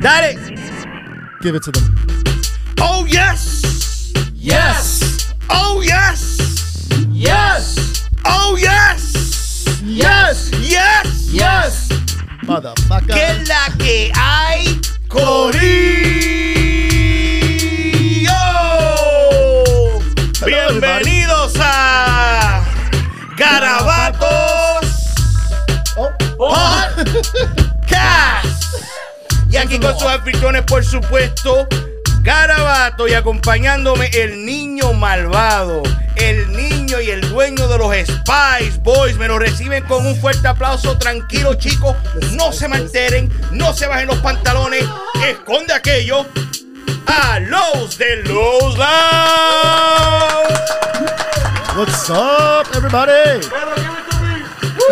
Dale. Give it to them. Oh yes. Yes. Oh yes. Yes. Oh yes. Yes. Yes. Yes. Motherfucker. ¿Qué es la que hay? Corillo. Bienvenidos a Garabatos Oh. Aquí con sus anfitriones, por supuesto, Garabato y acompañándome el niño malvado, el niño y el dueño de los Spice Boys. Me lo reciben con un fuerte aplauso. Tranquilo, chicos. No se me alteren, no se bajen los pantalones. Esconde aquello. A los de los Lounge. What's up, everybody?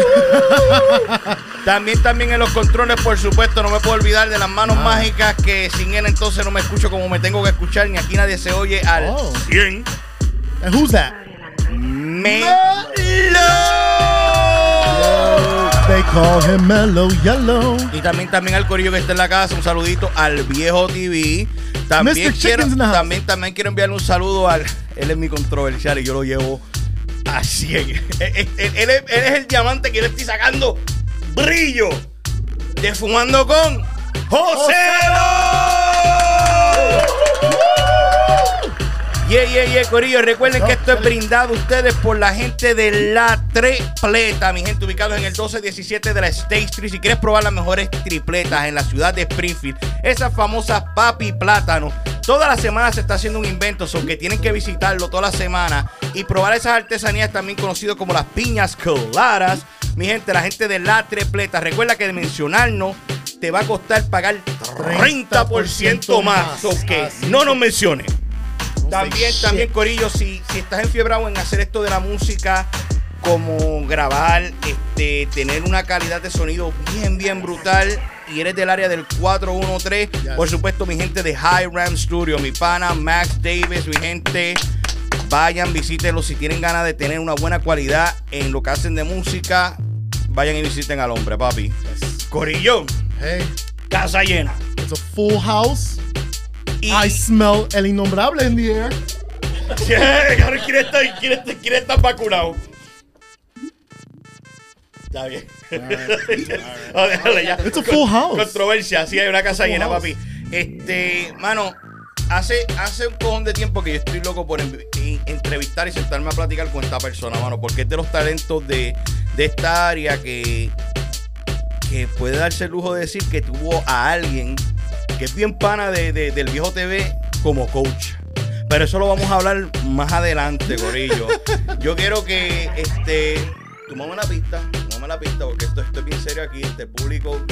También, también en los controles, por supuesto, no me puedo olvidar de las manos Ah. mágicas que sin él entonces no me escucho como me tengo que escuchar, ni aquí nadie se oye al Oh. 100. And who's that? Melo. They call him Mellow Yellow. Y también, también al corillo que está en la casa, un saludito al viejo TV. También Mr. quiero, también, también quiero enviarle un saludo al. Él es mi controversial y yo lo llevo a 100. Él, él- él- él es, él es el diamante que yo le estoy sacando brillo de fumando con José. Yeah, yeah, yeah, Corillo. Recuerden que esto es brindado a ustedes por la gente de La Tripleta, mi gente, ubicados en el 1217 de la State Street. Si quieres probar las mejores tripletas en la ciudad de Springfield, esas famosas papi plátano. Toda la semana se está haciendo un invento, son que tienen que visitarlo toda la semana y probar esas artesanías también conocidas como las piñas coladas. Mi gente, la gente de La Tripleta, recuerda que de mencionarnos te va a costar pagar 30% más. So que Así no nos menciones. También, también, Corillo, si, si estás enfiebrado en hacer esto de la música, como grabar, este, tener una calidad de sonido bien, bien brutal, y eres del área del 413, Yes. por supuesto, mi gente de High Ram Studio, mi pana Max Davis, mi gente, vayan, visítenlo si tienen ganas de tener una buena cualidad en lo que hacen de música, vayan y visiten al hombre, papi. Corillo, Hey, casa llena. it's a full house. Y, I smell el innombrable in the air. Ahora quiere estar, quiere, quiere estar vacunado. Está bien. Dejarle ya. It's a full house. Controversia, sí, hay una casa llena, house. papi. Este, mano, hace, hace un cojón de tiempo que yo estoy loco por en- en- entrevistar y sentarme a platicar con esta persona, mano, porque es de los talentos de, de esta área que, que puede darse el lujo de decir que tuvo a alguien que es bien pana de- de- del viejo TV como coach. Pero eso lo vamos a hablar más adelante, Gorillo. Yo quiero que este. Tomame la pista, la pista, porque esto, esto es bien serio aquí. Este público,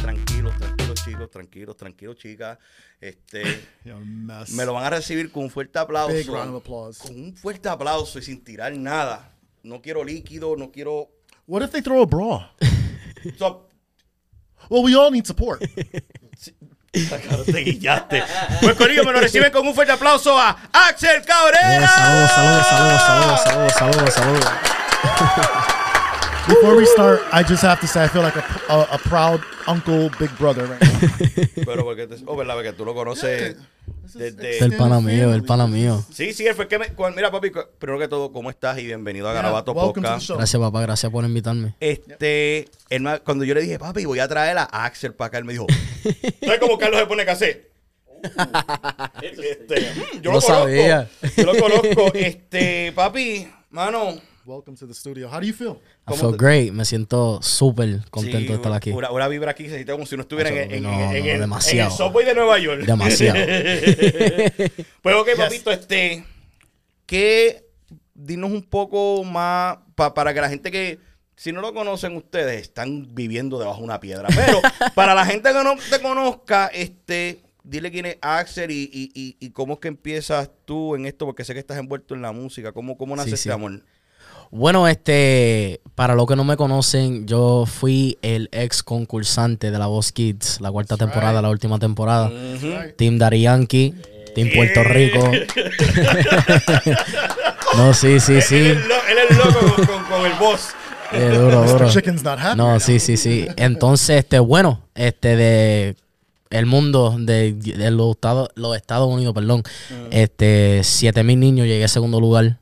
tranquilos, tranquilos, chicos, tranquilos, tranquilos, chicas. Este. Me lo van a recibir con un fuerte aplauso. Big round of applause. Con un fuerte aplauso y sin tirar nada. No quiero líquido, no quiero. What if they throw a bra? So, Well, we all need support. Te guillaste. Pues Corillo, me lo reciben con un fuerte aplauso a Axel Eh, Cabrera. saludos, saludos, saludos, saludos, saludos, saludos, saludos. Before we start, I just have to say I feel like a, a, a proud uncle, big brother right now. Pero porque te, oh, verdad, porque tú lo conoces desde... El pana mío, el pana mío. Sí, sí, él fue que me... cuando- Mira, papi, primero que todo, ¿cómo estás? Y bienvenido a Yeah, Garabato the Podcast. Gracias, papá, gracias por invitarme. Este, él cuando yo le dije, papi, voy a traer a Axel para acá, él me dijo, ¿sabes cómo Carlos se pone casé? Este, yo lo, Lo conozco. sabía. Yo lo conozco. Este, papi, mano. Welcome to the studio. How do you feel? I ¿Cómo feel te- great, me siento súper contento sí, de estar aquí. Una, una vibra aquí se siente como si no estuviera en, en- en- No, en- no, en el, demasiado. en el subway de Nueva York. Demasiado. pues ok, papito, este, que dinos un poco más pa- para que la gente que, si no lo conocen ustedes, están viviendo debajo de una piedra. Pero para la gente que no te conozca, este, dile quién es Axel y, y, y, y cómo es que empiezas tú en esto, porque sé que estás envuelto en la música. ¿Cómo, cómo nace Sí, este sí. amor? Bueno, este, para los que no me conocen, yo fui el ex concursante de La Voz Kids, la cuarta temporada, la última temporada. Team Daddy Yankee, Team Puerto Rico. no, sí, sí, sí. él es loco con, con- con el boss. Eh, duro, duro. No, sí, sí, sí. Entonces, este, bueno, este de el mundo de, de los Estados, los Estados Unidos, perdón, este, siete mil niños, llegué a segundo lugar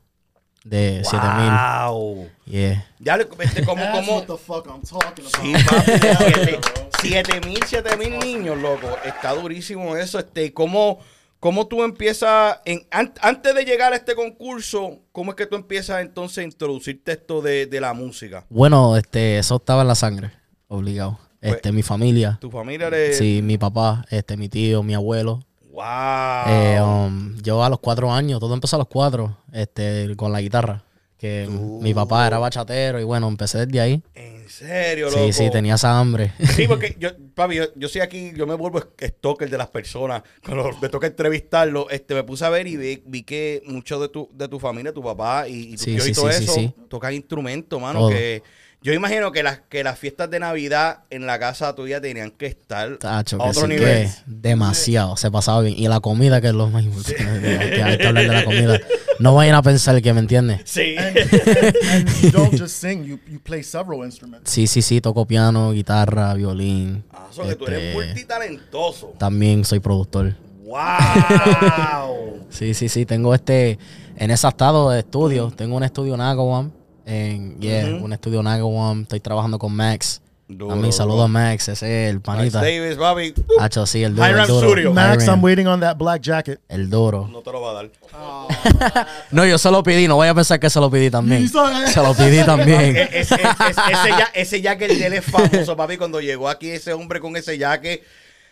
de siete mil. Wow. Yeah. Ya, le- este, como, como, what the fuck I'm talking about. Sí, papi, siete, siete mil, siete mil niños, loco. Está durísimo eso. Este, ¿cómo, cómo tú empiezas, en, an- antes de llegar a este concurso, cómo es que tú empiezas entonces a introducirte esto de, de la música? Bueno, este, eso estaba en la sangre, obligado. Pues- Este, mi familia, Tu familia eres... sí, mi papá, este, mi tío, mi abuelo. Wow. Eh, um, yo a los cuatro años, todo empezó a los cuatro, este, con la guitarra. Que mi papá era bachatero y bueno, empecé desde ahí. en serio, loco. Sí, sí, tenía esa hambre. Sí, porque yo, papi, yo, yo soy aquí, yo me vuelvo stalker de las personas. Cuando me toca entrevistarlo, este, me puse a ver y vi, vi que muchos de tu, de tu familia, tu papá y, y tu Sí, tío y sí, todo sí, eso, tocan instrumentos, mano. Todo. Que yo imagino que las, que las fiestas de Navidad en la casa tuya tenían que estar Tacho, a que otro sí nivel. que demasiado, se pasaba bien. Y la comida, que es lo más importante, que hay que hablar de la comida. No vayan a pensar que me entiendes. Sí. And, and you don't just sing, you, you play several instruments. Sí, sí, sí, toco piano, guitarra, violín. Ah, eso que tú eres Este, multitalentoso. También soy productor. ¡Wow! Sí, sí, sí, tengo este, en ese estado de estudio, tengo un estudio en Agawam, en, yeah, un estudio en Agawam, estoy trabajando con Max. Duro, a mí saludo a Max, ese es el Max panita. Davis, papi. Hacho, sí, el duro, el. Max, I'm waiting on that black jacket. El duro. No te lo va a dar. No, yo se lo pedí, no vaya a pensar que se lo pedí también. Se lo pedí también. E- ese, ya, ese jacket de él es famoso, papi. Cuando llegó aquí ese hombre con ese jacket,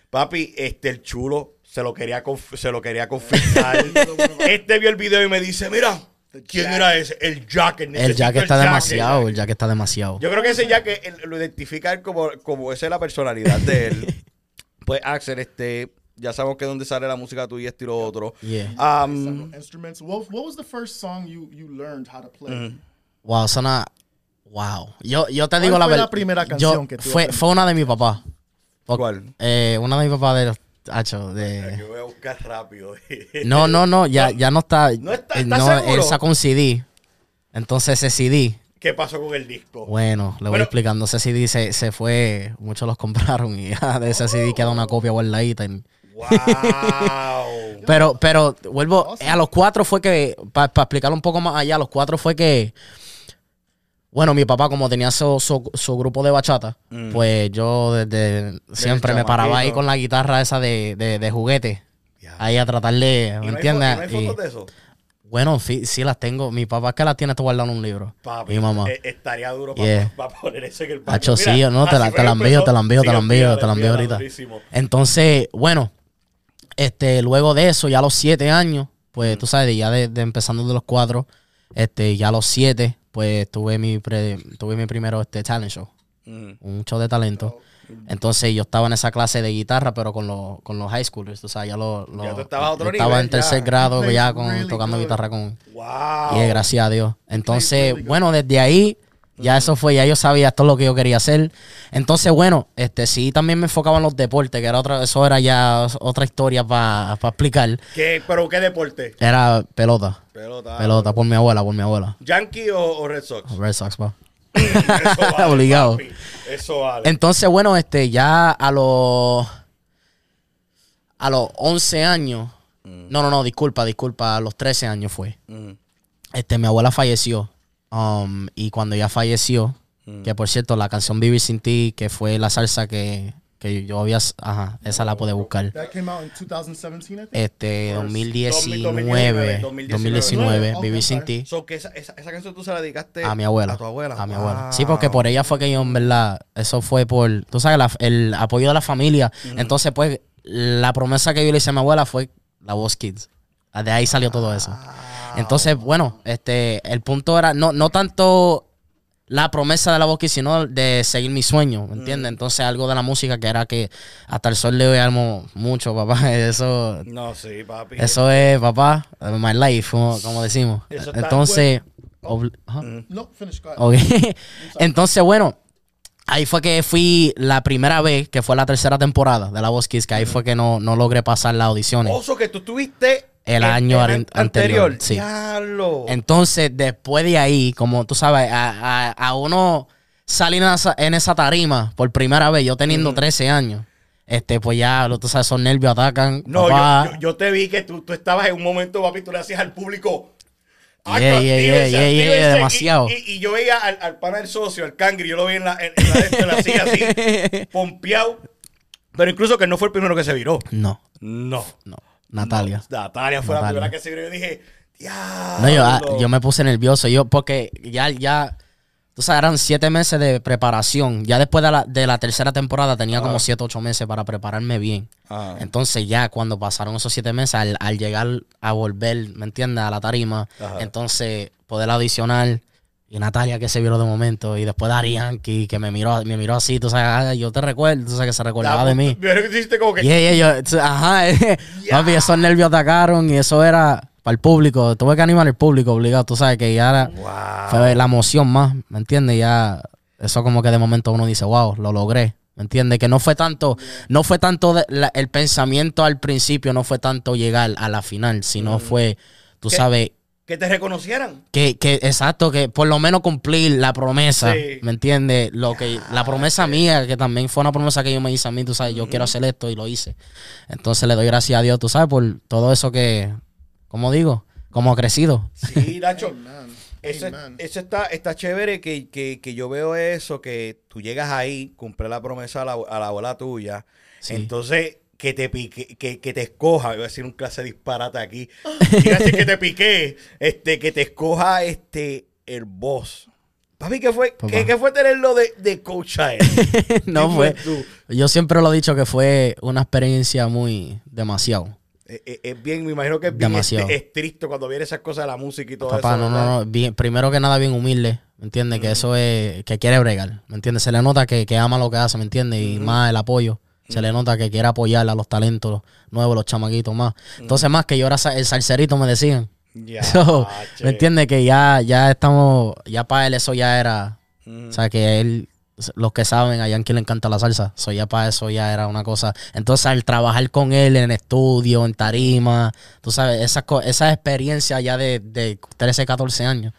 papi, este el chulo se lo quería conf- se lo quería confiscar. este vio el video y me dice, mira, ¿quién era ese? El jacket. El necesito jacket está jacket". demasiado, el jacket está demasiado. Yo creo que ese jacket él lo identifica él como, como esa es la personalidad de él. pues Axel, este, ya sabemos que dónde sale la música tuya y esto y lo otro. Yeah. Um, instruments. What, what was the first song you, you learned how to play? Wow, suena. Wow. Yo, yo te ¿Cuál digo la fue la verdad. primera yo- canción que tú fue, fue una de mi papá. ¿Cuál? Eh, una de mi papá de los. Hacho, de. Yo voy a buscar rápido. No, no, no, ya, ya no está. No está- eh, ¿estás no, seguro? él sacó un CD. Entonces ese CD, ¿Qué pasó con el disco? bueno, le voy Bueno. explicando. Ese CD se, se fue, muchos los compraron y ya de ese CD queda una copia guardadita. ¡Wow! Pero, pero, vuelvo, a los cuatro fue que, para explicarlo un poco más allá, a los cuatro fue que, bueno, mi papá como tenía su, su- su grupo de bachata, Mm. pues yo desde siempre me paraba ahí con la guitarra esa de, de, de juguete, ahí a tratar de, ¿Y ¿me no entiendes? fo- y no hay fotos de eso? bueno, sí, sí las tengo. Mi papá es que las tiene esto guardado en un libro. Papi, Mi mamá. eh, estaría duro para Yeah. poner eso en el baño. Hacho, sí, no, te la, te la envío, te la envío, te la envío, te la envío ahorita. durísimo. Entonces, bueno, este, luego de eso, ya a los siete años, pues tú sabes, ya de, de empezando de los cuatro, este, ya a los siete, pues tuve mi pre- tuve mi primero este talent show, Mm. un show de talento. Entonces yo estaba en esa clase de guitarra, pero con los, con los high schoolers, tú sabes, ya lo, lo- Ya tú estabas a otro yo estaba nivel, en tercer ya. grado ya con, really tocando good. guitarra con, ¡Wow! y gracias a Dios. Entonces, really bueno, desde ahí, ya eso fue, ya yo sabía esto es lo que yo quería hacer. Entonces, bueno, este sí también me enfocaba en los deportes, que era otra, eso era ya otra historia para explicar. ¿Qué, ¿Pero qué deporte? Era pelota. Pelota. Pelota, por mi abuela, por mi abuela. ¿Yankee o, o Red Sox? Red Sox, pa. Eso vale, Obligado. papi. Eso vale. Entonces, bueno, este, ya a los. A los 11 años. No, no, no, disculpa, disculpa. A los 13 años fue. Mm. Este, mi abuela falleció. Um, y cuando ella falleció, que por cierto, la canción Vivir sin ti, que fue la salsa que, que yo había. Ajá, esa la pude buscar. That came out in 2017, I think. Este, 2019, 2019, 2019, Ok, Vivir sin ti. So, que esa, esa, esa canción tú se la dedicaste A mi abuela. A tu abuela. A mi abuela. Sí, porque por ella fue que yo, en verdad, eso fue por, tú sabes, la- el apoyo de la familia. Entonces, pues, la promesa que yo le hice a mi abuela fue la voz Kids. De ahí salió todo eso. Entonces, bueno, este, el punto era, no, no tanto la promesa de la voz Kids, sino de seguir mi sueño, ¿me entiendes? Entonces, algo de la música que era que hasta el sol hoy amo mucho, papá. Eso, No, sí, papi. eso es, papá, my life, como, como decimos. Eso Entonces, obli- ajá. No, finish. Go ahead. Entonces, bueno, ahí fue que fui la primera vez, que fue la tercera temporada de La Voz Kids, que ahí fue que no, no logré pasar las audiciones. Oso que tú tuviste El año an- an- anterior, sí. Diablo. Entonces, después de ahí, como tú sabes, a, a- a uno salir en esa, en esa tarima por primera vez, yo teniendo 13 años, este, pues ya, tú sabes, esos nervios atacan. No, yo, yo, yo te vi que tú, tú estabas en un momento, papi, tú le hacías al público. Yeah, yeah, yeah, actívense, yeah, yeah, actívense", y- demasiado. Y, y yo veía al, al pana del socio, al cangri, yo lo vi en la, en, en la en la silla así, pompeado. Pero incluso que no fue el primero que se viró. No, No. no, Natalia. Natalia fue la primera que se viró. Yo dije, diablo. No, yo, ah, yo me puse nervioso. Yo, porque ya, ya, tú sabes, eran siete meses de preparación. Ya después de la, de la tercera temporada tenía como siete, ocho meses para prepararme bien. Ah. Entonces ya cuando pasaron esos siete meses, al, al llegar a volver, ¿me entiendes? A la tarima, Ajá. entonces poder audicionar. Y Natalia que se vio de momento. Y después Dari Yankee que me miró, me miró así. Tú sabes, ah, yo te recuerdo. Tú sabes que se recordaba de mí. Hiciste como que. Yeah, yeah, yo, ajá, eh, papi, esos nervios atacaron y eso era para el público. Tuve que animar al público obligado, tú sabes que ya era, Wow. fue la emoción más, ¿me entiendes? Ya, eso como que de momento uno dice, wow, lo logré, ¿me entiendes? Que no fue tanto, no fue tanto de- la- el pensamiento al principio, no fue tanto llegar a la final, sino fue, tú ¿Qué? sabes, Que te reconocieran. que, que, exacto, que por lo menos cumplir la promesa, Sí. ¿me entiendes? Lo que, la promesa mía, que también fue una promesa que yo me hice a mí, tú sabes, yo quiero hacer esto y lo hice. Entonces le doy gracias a Dios, tú sabes, por todo eso que, como digo, como ha crecido. Sí, Nacho. Eso, eso está, está chévere que, que, que yo veo eso, que tú llegas ahí, cumple la promesa a la, a la abuela tuya. Sí. Entonces, que te pique, que, que te escoja, iba a decir un clase de disparate aquí. Que te piqué, este, que te escoja este el boss. Papi, ¿qué fue. ¿qué, qué fue tenerlo de, de coach a él? no fue. tú. Yo siempre lo he dicho que fue una experiencia muy demasiado. Es, es- es bien, me imagino que es bien Demasiado. estricto cuando viene esas cosas de la música y todo Papá, eso. no, no, no. Bien, primero que nada, bien humilde. ¿Me entiendes? Que eso es. Que quiere bregar. ¿Me entiendes? Se le nota que, que ama lo que hace, ¿me entiendes? Y más el apoyo. Se le nota que quiere apoyar a los talentos nuevos, los chamaquitos más. Entonces, más que yo era el salserito, me decían. So. ¿Me entiendes? Que ya, ya estamos. Ya para él eso ya era. Mm. O sea, que él. Los que saben, a Yankee le encanta la salsa. So, ya para eso ya era una cosa. Entonces, al trabajar con él en estudio, en tarima, tú sabes, esa, esa experiencia ya de, de 13, 14 años,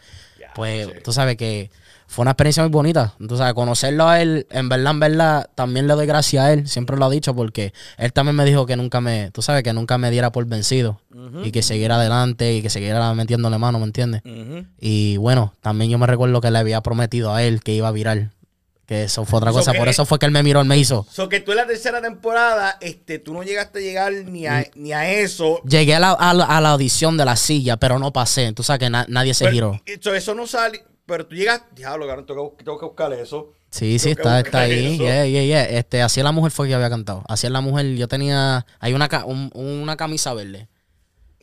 pues che. tú sabes que fue una experiencia muy bonita. Sabes, conocerlo a él, en verdad, en verdad, también le doy gracias a él. Siempre lo ha dicho porque él también me dijo que nunca me, tú sabes, que nunca me diera por vencido. Y que siguiera adelante y que siguiera metiéndole mano, ¿me entiendes? Y bueno, también yo me recuerdo que le había prometido a él que iba a virar. Que eso fue otra So cosa. que- Por eso fue que él me miró, él me hizo. So que tú en la tercera temporada, este, tú no llegaste a llegar ni Mm. a, ni a eso. Llegué a la, a la- a la audición de la silla, pero no pasé. Tú sabes que na- nadie se Pero- giró. so, eso no sale, pero tú llegas, diablo, cabrón, tengo, que- tengo que buscar eso. Sí, sí, está, está ahí. Yeah, yeah, yeah. Este, así es la mujer fue que había cantado. Así es la mujer. Yo tenía. Hay una, un- una camisa verde.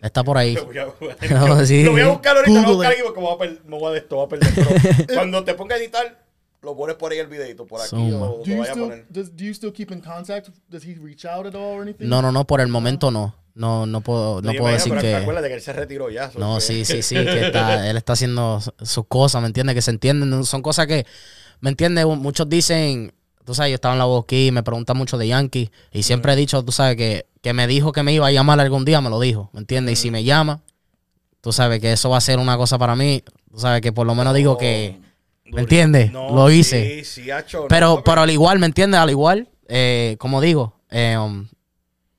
Está por ahí. Lo voy a, No, sí. lo voy a buscar ahorita, lo voy a buscar aquí porque me voy a, per- me voy a esto, voy a perder. Pero cuando te ponga a editar, lo pones por ahí el videito, por aquí, Zumba. o Do lo you vaya a still poner. does, do you still keep in contact? Does he reach out at all or anything? No, no, no, por el momento no. No, no puedo, no puedo decir que. Acuérdate que él se retiró ya. so No, que- sí, sí, sí, que está, él está haciendo sus cosas, ¿me entiendes? Que se entienden, son cosas que, ¿me entiendes? Muchos dicen, tú sabes, yo estaba en la voz aquí y me preguntan mucho de Yankee y siempre he dicho, tú sabes, que, que me dijo que me iba a llamar algún día, me lo dijo, ¿me entiendes? Y si me llama, tú sabes que eso va a ser una cosa para mí, tú sabes que por lo menos digo que, ¿Me entiendes? No, Lo hice. Sí, sí, hacho, no, Pero, pero al igual, ¿me entiendes? Al igual, eh, como digo, eh, um,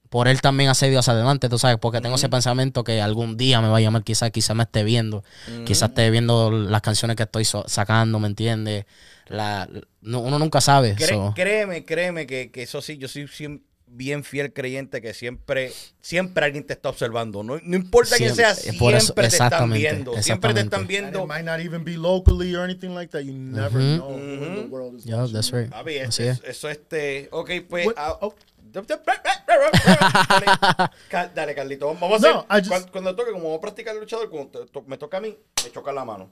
por él también ha seguido hacia adelante, tú sabes, porque tengo ese pensamiento que algún día me va a llamar, quizás quizás me esté viendo, quizás esté viendo las canciones que estoy so- sacando, ¿me entiendes? La, no- uno nunca sabe. So. Créeme, créeme que, que eso sí, yo soy siem- bien fiel creyente que siempre, siempre alguien te está observando. No, no importa quién sea, Siempre, por siempre eso, te están exactamente, viendo. Siempre te están viendo. it might not even be locally or anything like that. You never Mhm. know when the world is Yeah, that's you. right. Papi, es- Así es- es. eso este. Ok, pues. Ah. Dale, Ca- dale, Carlito. Vamos a hacer. No, I just- cuando, cuando toque, como vamos a practicar el luchador, cuando te- to- me toca a mí, me choca la mano.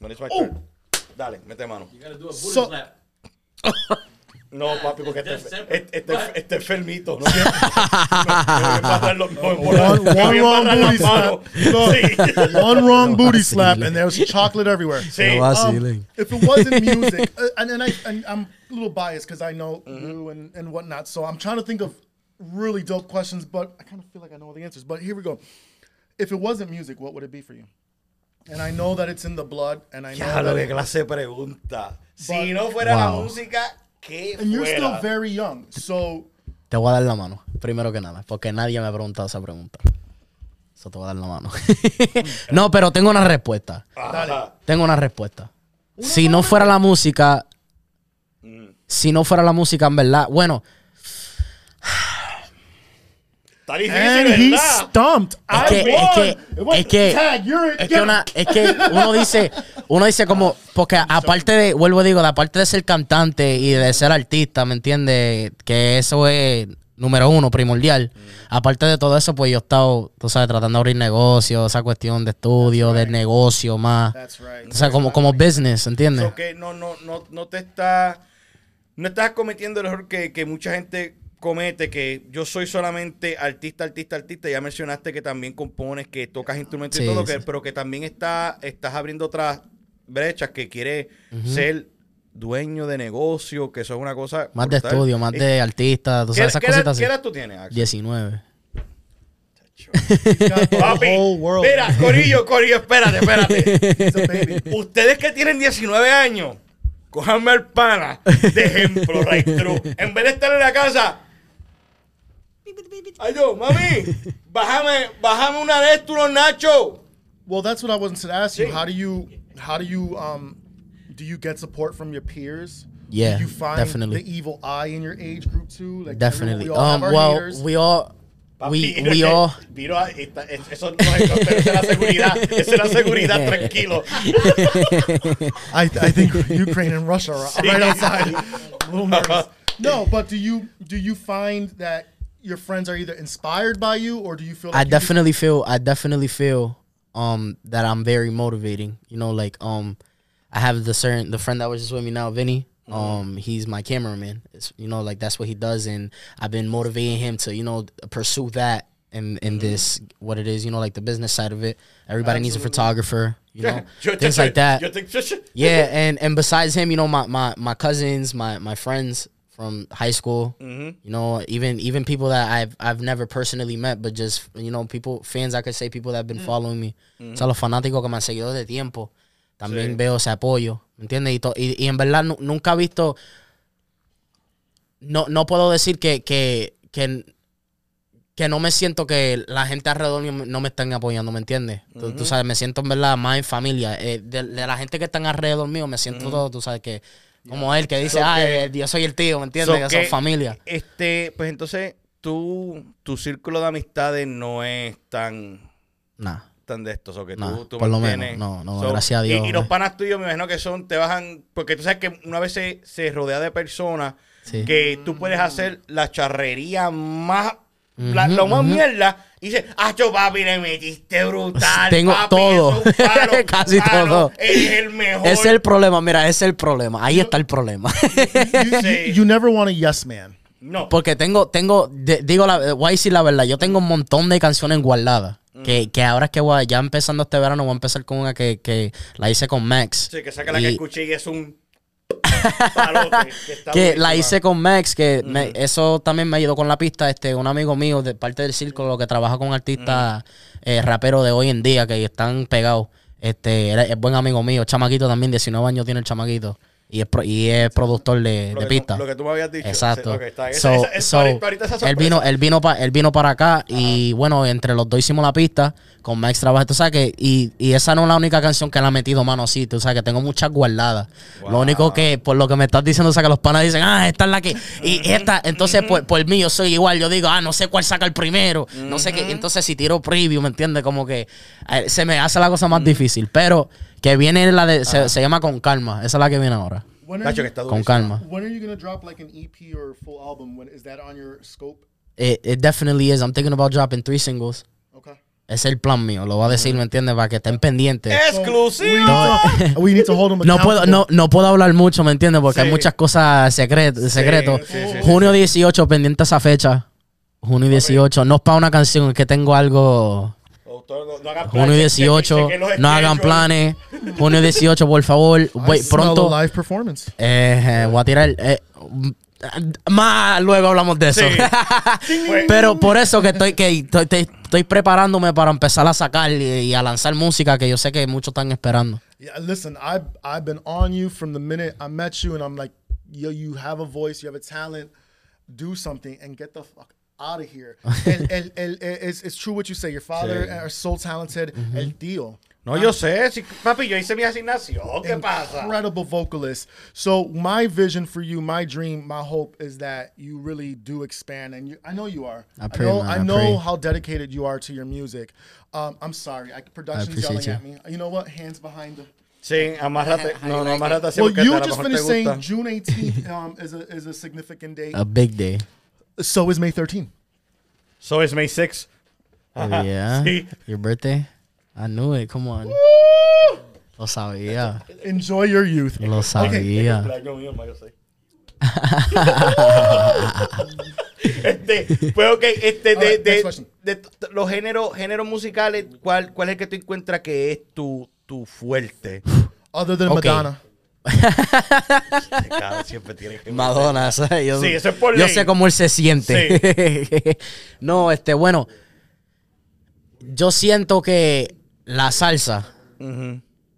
When it's my Oh. turn. Dale, mete mano. So, No, papi, porque este, este, este, este enfermito. No quiero- no quiero embarrar no, one, one wrong booty slap. Look, Sí. one wrong booty slap, and there's chocolate everywhere. Sí. No if it wasn't music, uh, and, and I and I'm a little biased because I know you and, and whatnot, so I'm trying to think of really dope questions, but I kind of feel like I know all the answers. But here we go. If it wasn't music, what would it be for you? And I know that it's in the blood, and I know Ya, lo que clase de pregunta. Si But- no fuera la música, ¿qué and you're fuera? still very young, so Te voy a dar la mano, primero que nada, porque nadie me ha preguntado esa pregunta. Eso te voy a dar la mano. no, pero tengo una respuesta. Ajá. Tengo una respuesta. Si no fuera la música, si no fuera la música, en verdad, bueno, Está difícil, and he ¿verdad? stumped. Que- es won. que- es que- tag. You're es que una, es que uno dice, uno dice como, porque aparte de, vuelvo a digo, de aparte de ser cantante y de ser artista, ¿me entiendes? Que eso es número uno, primordial. Aparte de todo eso, pues yo he estado, tú sabes, tratando de abrir negocios, esa cuestión de estudio, de negocio más. That's right. O sea, como, como business, ¿entiendes? So que no, no, no, no te está. No estás cometiendo el error que, que mucha gente comete, que yo soy solamente artista, artista, artista. Ya mencionaste que también compones, que tocas instrumentos y todo, sí. que, pero que también está, estás abriendo otras brechas que quiere ser dueño de negocio, que eso es una cosa. Más de estudio, más ¿Y de artista, tú ¿Qué, sabes, esas qué edad, cositas qué edad tú tienes, Axel? 19. Got the Papi, whole world. mira, Corillo, Corillo, espérate, espérate. Ustedes que tienen 19 años, cojanme al pana de ejemplo, right through. En vez de estar en la casa, ay yo, mami, bájame, bájame una de estos, unos nachos. Well, that's what I wanted to ask you. How do you how do you um do you get support from your peers? Yeah, do you find definitely. the evil eye in your age group too? Like Definitely. we Um, well, haters. we all, we, no, we all, vino a- eso no es, esa la seguridad, esa es la seguridad, tranquilo. I, I think Ukraine and Russia are right outside. A little nervous. No, but do you do you find that your friends are either inspired by you or do you feel like I definitely feel, I definitely feel, um, that I'm very motivating. You know, like, um, I have the certain, the friend that was just with me now, Vinny. Um, he's my cameraman. It's, you know, like that's what he does, and I've been motivating him to, you know, pursue that in in this what it is. You know, like the business side of it. Everybody needs a photographer. You know, things like that. yo te- yo- yo- yeah, and and besides him, you know, my my my cousins, my my friends from high school, you know, even even people that I've I've never personally met, but just you know, people fans, I could say people that have been following me, o sea, los fanáticos que me han seguido de tiempo, también Sí. veo ese apoyo, ¿me entiendes? Y, to- y, y en verdad nu- nunca he visto, no no puedo decir que que que que no me siento que la gente alrededor mío no me están apoyando, ¿me entiendes? Tú, tú sabes, me siento en verdad más en familia. Eh, de, de la gente que están alrededor mío, me siento todo, tú sabes, que como él que dice, So ah, que- yo soy el tío, ¿me entiendes? So que son familia. Este, pues entonces, tú, tu círculo de amistades no es tan Nah. tan de estos o que tú, tú por lo menos, no, no, gracias a Dios, Y, los eh. panas tuyos me imagino que son, te bajan, porque tú sabes que una vez se, se rodea de personas Sí. que tú puedes hacer la charrería más, la, lo más mierda, y dices, ah, yo papi, le metiste brutal. Tengo papi, todo. es palo, Casi palo, todo. Eres el mejor. Es el problema, mira, ese es el problema. Ahí está el problema. you, Sí. you, you never want a yes man. No. Porque tengo, tengo, de- digo, la, voy a decir la verdad, yo tengo un montón de canciones guardadas. Que, que ahora es que voy, a- ya empezando este verano, voy a empezar con una que, que la hice con Max. Sí, que saca la Y- que escuché y es un palote. Que, la hice con Max, que me- eso también me ayudó con la pista. Este, un amigo mío de parte del círculo que trabaja con artistas eh, raperos de hoy en día que están pegados. Este, es buen amigo mío, chamaquito también, 19 años tiene el chamaquito. Y es, pro- y es productor de, de que tú- pista. Lo que tú me habías dicho. Exacto. Sí, ok, está bien. So- Esa- esa- so, ahorita- ahorita esa él vino, él vino pa- él vino para acá y bueno, entre los dos hicimos la pista con Max trabaja, tú sabes que, y, y esa no es la única canción que le ha metido mano así, tú sabes que tengo muchas guardadas. Lo único que, por lo que me estás diciendo, o sea que los panas dicen, ah, esta es la que, y esta, entonces por, por mí yo soy igual, yo digo, ah, no sé cuál saca el primero, no sé qué, entonces si tiro preview, ¿me entiendes? Como que eh, se me hace la cosa más difícil, pero que viene la de, se, se llama Con Calma, esa es la que viene ahora, When are, Nacho, que está Con durísimo. Calma. when are you gonna drop like an EP or a full album? When is that on your scope? It, it definitely is, I'm thinking about dropping three singles. Okay. Es el plan mío, lo voy a decir, ¿me entiendes? Para que estén pendientes. Exclusivo. to, we need to hold them No puedo, no, no puedo hablar mucho, ¿me entiendes? Porque hay Sí. muchas cosas secret, secretos. sí, sí, sí, Junio 18, pendiente a esa fecha. Junio 18, no es para una canción, es que tengo algo. Doctor, no- no hagan Junio planes, 18, chequen los no hagan planes. Junio 18, por favor. Pronto. live performance. Eh, eh, voy a tirar. eh, más luego hablamos de eso. Sí. Pero por eso que estoy que estoy, estoy- estoy preparándome para empezar a sacar y, y a lanzar música que yo sé que muchos están esperando. Yeah, listen, I've I've been on you from the minute I met you, and I'm like, yo, you have a voice, you have a talent, do something and get the fuck out of here. el, el, el, it's, it's true what you say. Your father Sí. are so talented. El tío. No, yo sé. sí, papi, yo hice mi asignación. ¿Qué pasa? Incredible vocalist. So my vision for you, my dream, my hope is that you really do expand, and you, I know you are. I pray, know, man, I I know pray. how dedicated you are to your music. Um, I'm sorry, I, production's appreciate yelling you. at me. You know what? Hands behind the. Sí, amárrate. No, no, amárrate así Well, porque you a lo just finished saying. June 18th um, is a is a significant date. A big day. So is May 13th. So it's May 6. Oh, yeah. Sí. Your birthday? I knew it. Come on. Lo sabía. Enjoy your youth. Lo sabía. 6. este, pues ok, este, de, Alright, de, de t- los géneros, géneros musicales, ¿cuál, ¿cuál es el que tú encuentras que es tu, tu fuerte? Other than Okay. Madonna. Cada siempre tiene que Madonna, ¿sabes? Yo, Sí, eso es por yo ley. sé cómo él se siente. no, este, bueno. Yo siento que la salsa,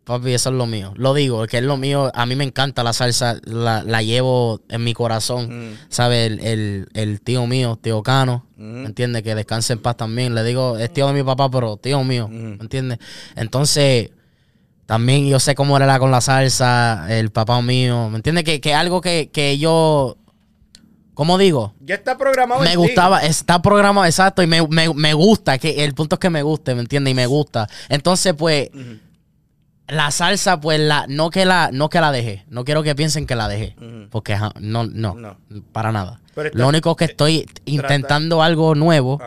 papi, eso es lo mío. Lo digo, que es lo mío. A mí me encanta la salsa. La, la llevo en mi corazón. Mm. ¿Sabes? El, el- el tío mío, tío Cano. Mm. ¿Me entiendes? Que descanse en paz también. Le digo, es tío de mi papá, pero tío mío. ¿Me entiendes? Entonces, también yo sé cómo era con la salsa, el papá mío. ¿Me entiendes? Que, que algo que, que yo. ¿Cómo digo? Ya está programado. Me ti. gustaba, está programado, exacto, y me, me, me gusta, que el punto es que me guste, ¿me entiendes? Y me gusta. Entonces, pues, la salsa, pues, la, no que la, no que la dejé. No quiero que piensen que la dejé. Porque no, no, No. para nada. Pero está- Lo único que estoy intentando algo nuevo,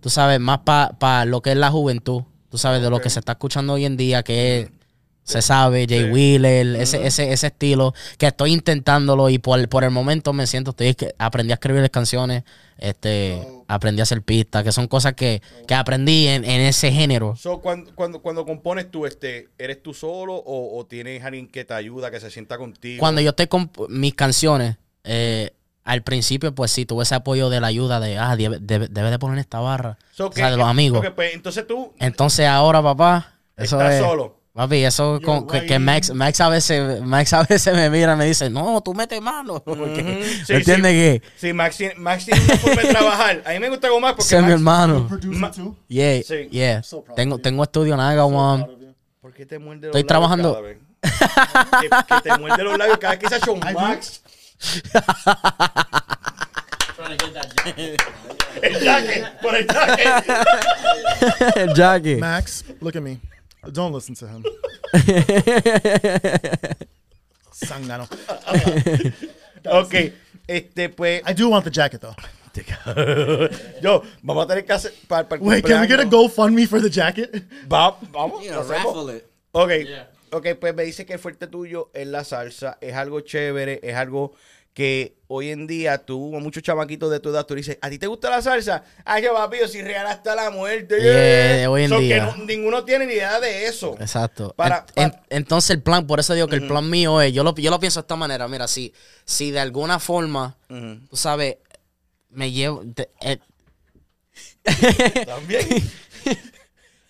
tú sabes, más para lo que es la juventud. Tú sabes, de lo que se está escuchando hoy en día, que es- se sabe, Jay Sí. Wheeler, ese, ese, ese estilo, que estoy intentándolo y por, por el momento me siento, estoy, aprendí a escribir canciones, este, aprendí a hacer pistas, que son cosas que, que aprendí en, en ese género. So, cuando, cuando, cuando compones tú, este, ¿eres tú solo o, o tienes alguien que te ayuda, que se sienta contigo? Cuando yo estoy con mis canciones, eh, al principio, pues sí, tuve ese apoyo de la ayuda de, ah, debe, debe- debe de poner esta barra, So, o sea, de los amigos. ok, pues, entonces tú Entonces ahora, papá, eso estás es... solo. Papi, eso con, que, que Max, Max a veces, Max a veces me mira y me dice, no, tú metes mano. Porque. Sí, ¿Me entiendes sí. que? Sí, Max, tiene- Max tiene una forma de trabajar. A mí me gusta como más porque es mi Max- hermano. Producer Ma- too. Yeah, Sí. yeah. So tengo, tengo estudio en Aga, you. ¿Por qué te muerde los Estoy labios trabajando- cada vez? que, que te muerde los labios cada vez que se hace un I do. Max. el jacket, por el jacket. Jackie. Max, look at me. Don't listen to him. Sangnano. ok, este, pues. I do want the jacket though. Yo, vamos a tener que hacer. Para, para Wait, can we get a cumpleaños. GoFundMe for the jacket? Va- vamos. You know, raffle it. Ok, ok, pues me dice que el fuerte tuyo es la salsa, es algo chévere, es algo que hoy en día tú, muchos chamaquitos de tu edad, tú dices, ¿a ti te gusta la salsa? Ay, yo papi, yo soy real hasta la muerte. Yeah, hoy en So que día. no- ninguno tiene ni idea de eso. Exacto. Para- En- para- en- entonces el plan, por eso digo que el plan mío es, yo lo, yo lo pienso de esta manera, mira, si, si de alguna forma, tú sabes, me llevo... eh, También.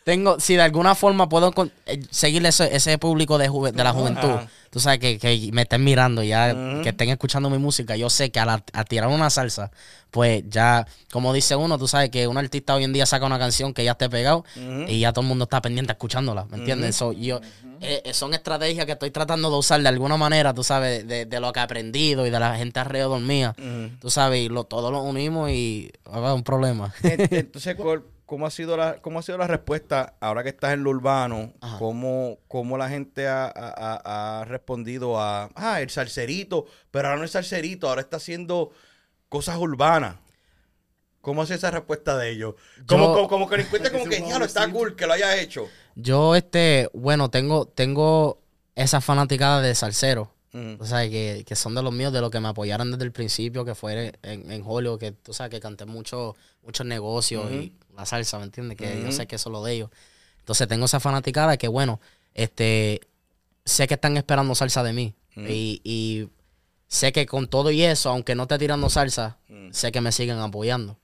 tengo, si de alguna forma puedo con- eh, seguir ese, ese público de, juve- de la juventud, Ajá. tú sabes, que, que me estén mirando ya, que estén escuchando mi música, yo sé que al, tirar una salsa, pues ya, como dice uno, tú sabes que un artista hoy en día saca una canción que ya esté pegado y ya todo el mundo está pendiente escuchándola, ¿me entiendes? So, yo, eh, eh, son estrategias que estoy tratando de usar de alguna manera, tú sabes, de, de lo que he aprendido y de la gente alrededor mía, tú sabes, y lo, todos lo unimos y ah, un problema. Ent- Entonces, ¿cómo ha sido la, cómo ha sido la respuesta ahora que estás en lo urbano? ¿Cómo, cómo la gente ha, ha- ha- respondido a, ah, el salserito, pero ahora no es salserito, ahora está haciendo cosas urbanas? ¿Cómo ha sido esa respuesta de ellos? Como, Yo- como, como que le encuentre como que, well diablo, está cool que lo hayas hecho. Yo, este, bueno, tengo, tengo esa fanaticada de salsero. Ujú. O sea, que, que son de los míos, de los que me apoyaron desde el principio, que fue en, en Hollywood, que tú sabes que canté mucho, muchos negocios y la salsa, ¿me entiendes? Que yo sé que eso es lo de ellos. Entonces tengo esa fanaticada que, bueno, este, sé que están esperando salsa de mí. y, y sé que con todo y eso, aunque no esté tirando salsa, sé que me siguen apoyando.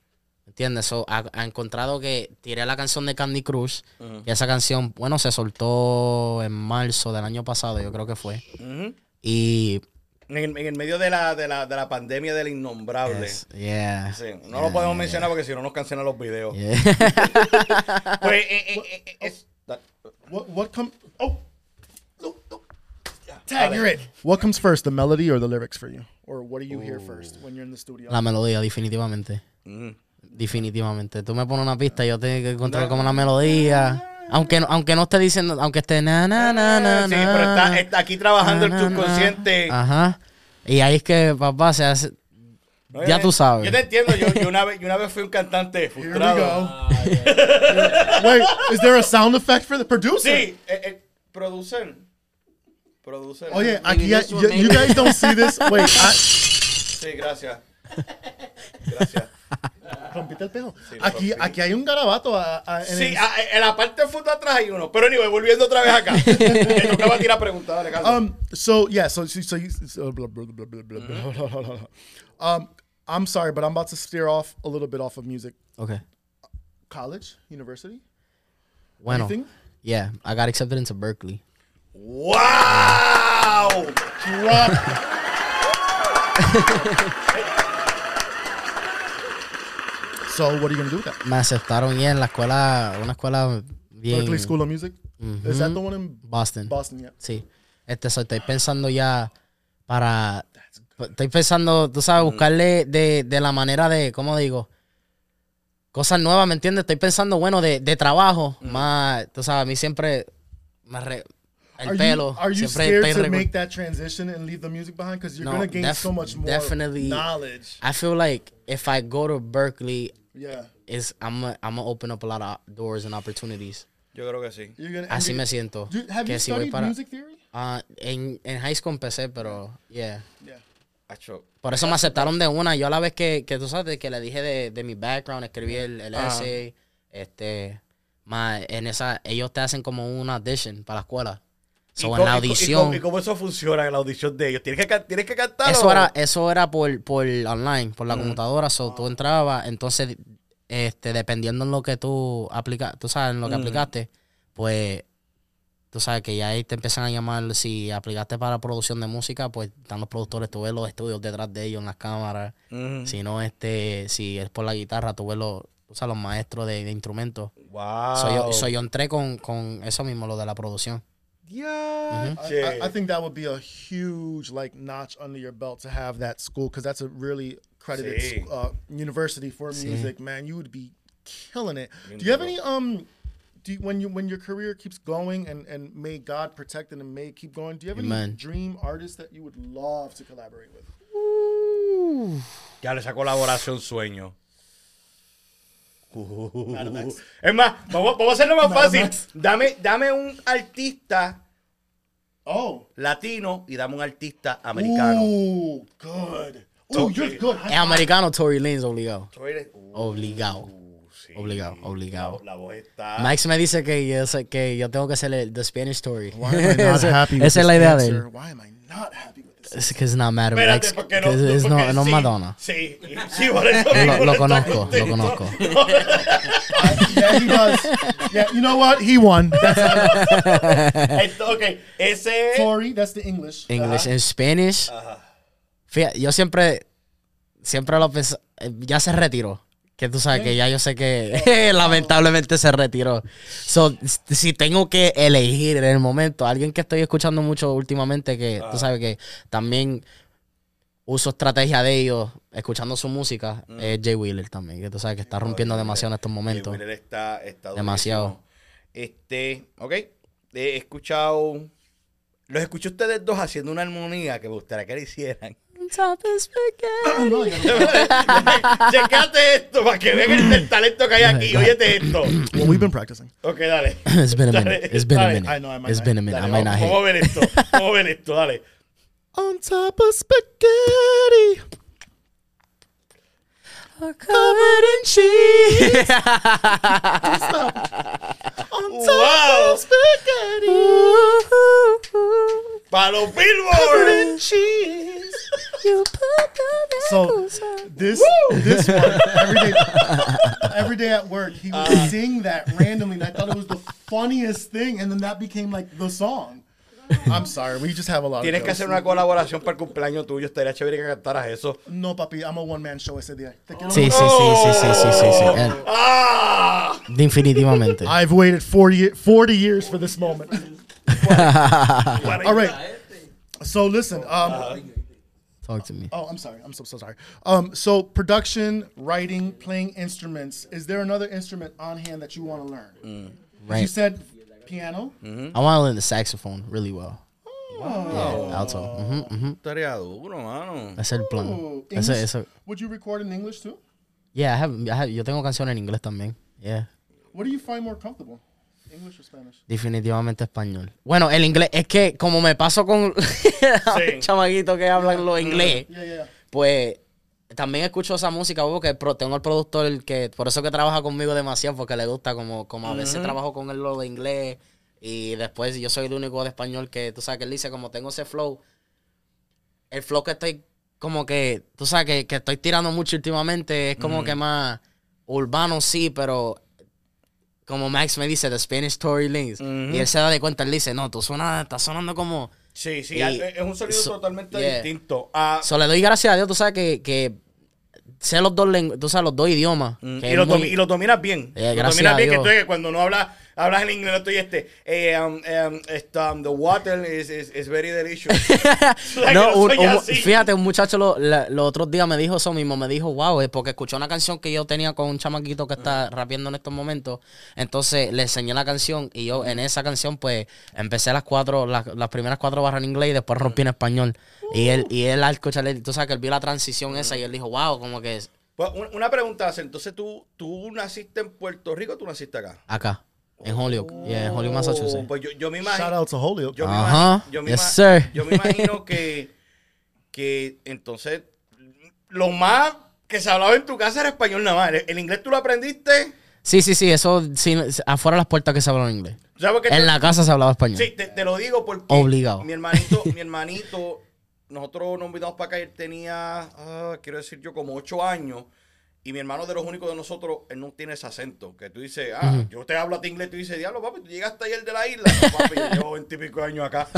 ¿Entiendes? So, ha, ha encontrado que tiré la canción de Candy Crush. Y esa canción, bueno, se soltó en marzo del año pasado, yo creo que fue. Y. en, el, en el medio de la, de, la, de la pandemia del innombrable. Yes, yeah. Sí, no lo podemos mencionar porque si no nos cancelan los videos. Yeah. Pues, eh, eh, eh, eh, es- What what come? Oh, no, no. A Tag, you're it. What comes first, the melody or the lyrics for you, or what do you hear first when you're in the studio? la melodía, definitivamente. Mm. Definitivamente. Tú me pones una pista y yo tengo que encontrar como una melodía. Aunque, no- aunque no esté diciendo, aunque esté na na na na Sí, na, pero está, está aquí trabajando el na, na, subconsciente. na. Ajá. Y ahí es que, papá, se hace. No, ya tú sabes. Yo te entiendo, yo, yo una, vez, yo una vez fui un cantante frustrado. Wait, is there a sound effect for the producer? Sí, el, el producer. Producer. Oye, aquí you, guys don't see this. Wait, I, Sí, gracias. Gracias. Rompiste el pejo. Sí, Aquí, rompí. aquí hay un garabato. a- a- en Sí, el- a- en la parte del fondo atrás hay uno. Pero anyway, volviendo otra vez acá. Me tocaba tirar preguntas, dale, Carlos. Um. So yeah. So so, so. So, blah, blah, blah, blah, blah, blah, blah, blah. Um. I'm sorry, but I'm about to steer off a little bit off of music. Ok. College, university, Bueno. anything? Yeah, I got accepted into Berkeley. ¡Wow! Drop. so what are you gonna do with that? Me aceptaron ya en la escuela, una escuela bien. Berkeley School of Music. Is that the one in Boston. Boston? Yeah. Sí. Este, so, estoy pensando ya para. Estoy pensando, tú sabes, buscarle de, de la manera de, ¿cómo digo? Cosas nuevas, ¿me entiendes? Estoy pensando, bueno, de, de trabajo. Más, tú sabes, a mí siempre. Me re- el Are pelo. you, are you siempre scared to make that transition and leave the music behind? Because you're No, gonna gain so much more definitely. knowledge. I feel like if I go to Berkeley, Yeah. is I'm gonna I'm gonna open up a lot of doors and opportunities. Yo creo que sí. You're gonna. Así me siento. Do, have que you si voy studied para. music theory? Ah, en, en high school empecé, pero yeah. Yeah. Por eso me aceptaron de una. Yo a la vez que, que tú sabes, que le dije de, de mi background, escribí el, el Ajá. essay, este, más en esa, ellos te hacen como una audition para la escuela. So, ¿Y en la audición, ¿Y cómo, y cómo eso funciona en la audición de ellos? ¿Tienes que, tienes que cantar? eso o- era, eso era por, por online, por la computadora. So, tú entrabas, entonces, este, dependiendo en lo que tú aplicas, tú sabes, en lo que aplicaste, pues, tú sabes que ya ahí te empiezan a llamar, si aplicaste para producción de música, pues están los productores, tú ves los estudios detrás de ellos en las cámaras. Si no, este, si es por la guitarra, tú ves los, o sea, los maestros de, de instrumentos. Wow. So, yo, so, yo entré con, con eso mismo, lo de la producción. I, Diache. I, I think that would be a huge like notch under your belt to have that school because that's a really credited Sí. uh, university for music. Man, you would be killing it. Do you have any um? Do you, when you when your career keeps going and and may God protect it and may it keep going? Do you have any Amen. dream artists that you would love to collaborate with? Ya esa colaboración sueño. Es más, vamos, vamos a hacerlo más fácil. Dame, dame un artista Oh, latino y dame un artista americano. Ooh, good. Ooh, you're good. Es americano, Tory Lanez, obligado. Uh, Obligado. sí. Obligado, obligado. La, la voz está. Max me dice que yo, que yo tengo que ser el the Spanish Story. Why am I not Esa- happy with esa this es la idea de él. Why am I not happy with this It's, it's not Madame Espérate, X. porque no, porque no, no sí, Madonna. Sí, sí, por eso Lo, mismo lo no conozco, está lo conozco. Uh, yeah, he does. Yeah, you know what? He won. That's Esto, ok, ese Tory. That's the English. English and Spanish. Fíjate, yo siempre, siempre lo pensé, eh, ya se retiró. Que tú sabes que ya yo sé que lamentablemente se retiró. So, si tengo que elegir en el momento, alguien que estoy escuchando mucho últimamente, que tú sabes que también uso estrategia de ellos, escuchando su música, es Jay Wheeler también, que tú sabes que está rompiendo demasiado en estos momentos. Wheeler está, está Demasiado. Este, ok. He escuchado. Los escuché ustedes dos haciendo una armonía que me gustaría que le hicieran. Oh, no, you gotta- Checate esto para que vean el, el talento que hay aquí. Óyete esto. well, we've been practicing. Ok, dale. It's been a minute. It's been a minute. I know, I might It's not. been a minute. Dale, I might vamos, not vamos a hit. ver esto. Vamos a ver esto, dale. On top of spaghetti. Covered in cheese. On top Wow. of spaghetti. Para los Covered Billboard. in cheese. So this this one every day every day at work he would sing that randomly and I thought it was the funniest thing and then that became like the song. I'm sorry, we just have a lot Tienes of que jokes. hacer una colaboración para el cumpleaños tuyo. Estaría chévere que cantaras eso. No, papi, I'm a one man show ese día. Te quiero Sí, sí, sí, sí, sí, sí, sí, sí. Él- ¡Ah! Definitivamente. I've waited 40, 40 years for this moment. All right. So listen, um, Talk to me. oh, I'm sorry. I'm so so sorry. Um, so production, writing, playing instruments. Is there another instrument on hand that you want to learn? Mm. You Right. said piano. Mm-hmm. I want to learn the saxophone really well. Oh. Yeah, alto. Ujú, ujú. Estaría duro, mano. Ese es el plan. Ooh, Ese, eso. Would you record in English too? Yeah, I have, I have- yo tengo canciones en inglés también. Yeah. What do you find more comfortable, English or Spanish? Definitivamente español. Bueno, el inglés, es que como me paso con chamaguitos que hablan lo inglés, Yeah, yeah, yeah. pues también escucho esa música, porque tengo el productor que, por eso que trabaja conmigo demasiado, porque le gusta, como, como a veces trabajo con él lo de inglés, y después yo soy el único de español que, tú sabes, que él dice, como tengo ese flow, el flow que estoy, como que, tú sabes, que, que estoy tirando mucho últimamente, es como que más urbano, sí, pero como Max me dice, The Spanish Tory Links, y él se da de cuenta, él dice, no, tú suenas, estás sonando como... Sí, sí, Y- es un sonido so- totalmente yeah. distinto. Ah, So, le doy gracias a Dios, tú sabes que, que sé los dos lengu- tú sabes los dos idiomas. Mm, que y, lo muy- y lo dominas bien. Eh, lo dominas bien, que tú que cuando no hablas, hablas en inglés, estoy este, eh, um, um, um, the water is, is, is very delicious. Like, No, un- un- fíjate, un muchacho lo- los otros días me dijo eso mismo, me dijo, wow, es porque escuchó una canción que yo tenía con un chamaquito que está rapeando en estos momentos. Entonces le enseñé la canción y yo en esa canción pues empecé las cuatro, las, las primeras cuatro barras en inglés y después rompí en español. Y él, y él al escucharle, tú sabes que él vio la transición esa y él dijo, wow, como que es Pues, un- una pregunta, entonces tú, tú naciste en Puerto Rico o tú naciste acá? acá, en Holyoke, yeah, en Holyoke, Oh, Massachusetts. Pues yo, yo me Shout imagino. out to Holyoke. Yo me Yes, sir. yo me imagino que, que entonces lo más que se hablaba en tu casa era español nada más. El, inglés tú lo aprendiste. Sí, sí, sí, eso, sí, afuera de las puertas que se hablan inglés. ¿Sabes por qué En te- la casa se hablaba español. Sí, te, te lo digo porque Obligado. mi hermanito, mi hermanito, nosotros nos invitamos para acá, él tenía, ah, quiero decir yo, como ocho años. Y mi hermano de los únicos de nosotros, él no tiene ese acento. Que tú dices, ah, yo te hablo a ti inglés, tú dices, diablo, papi, tú llegaste ayer de la isla. No, papi, yo llevo veintipico años acá.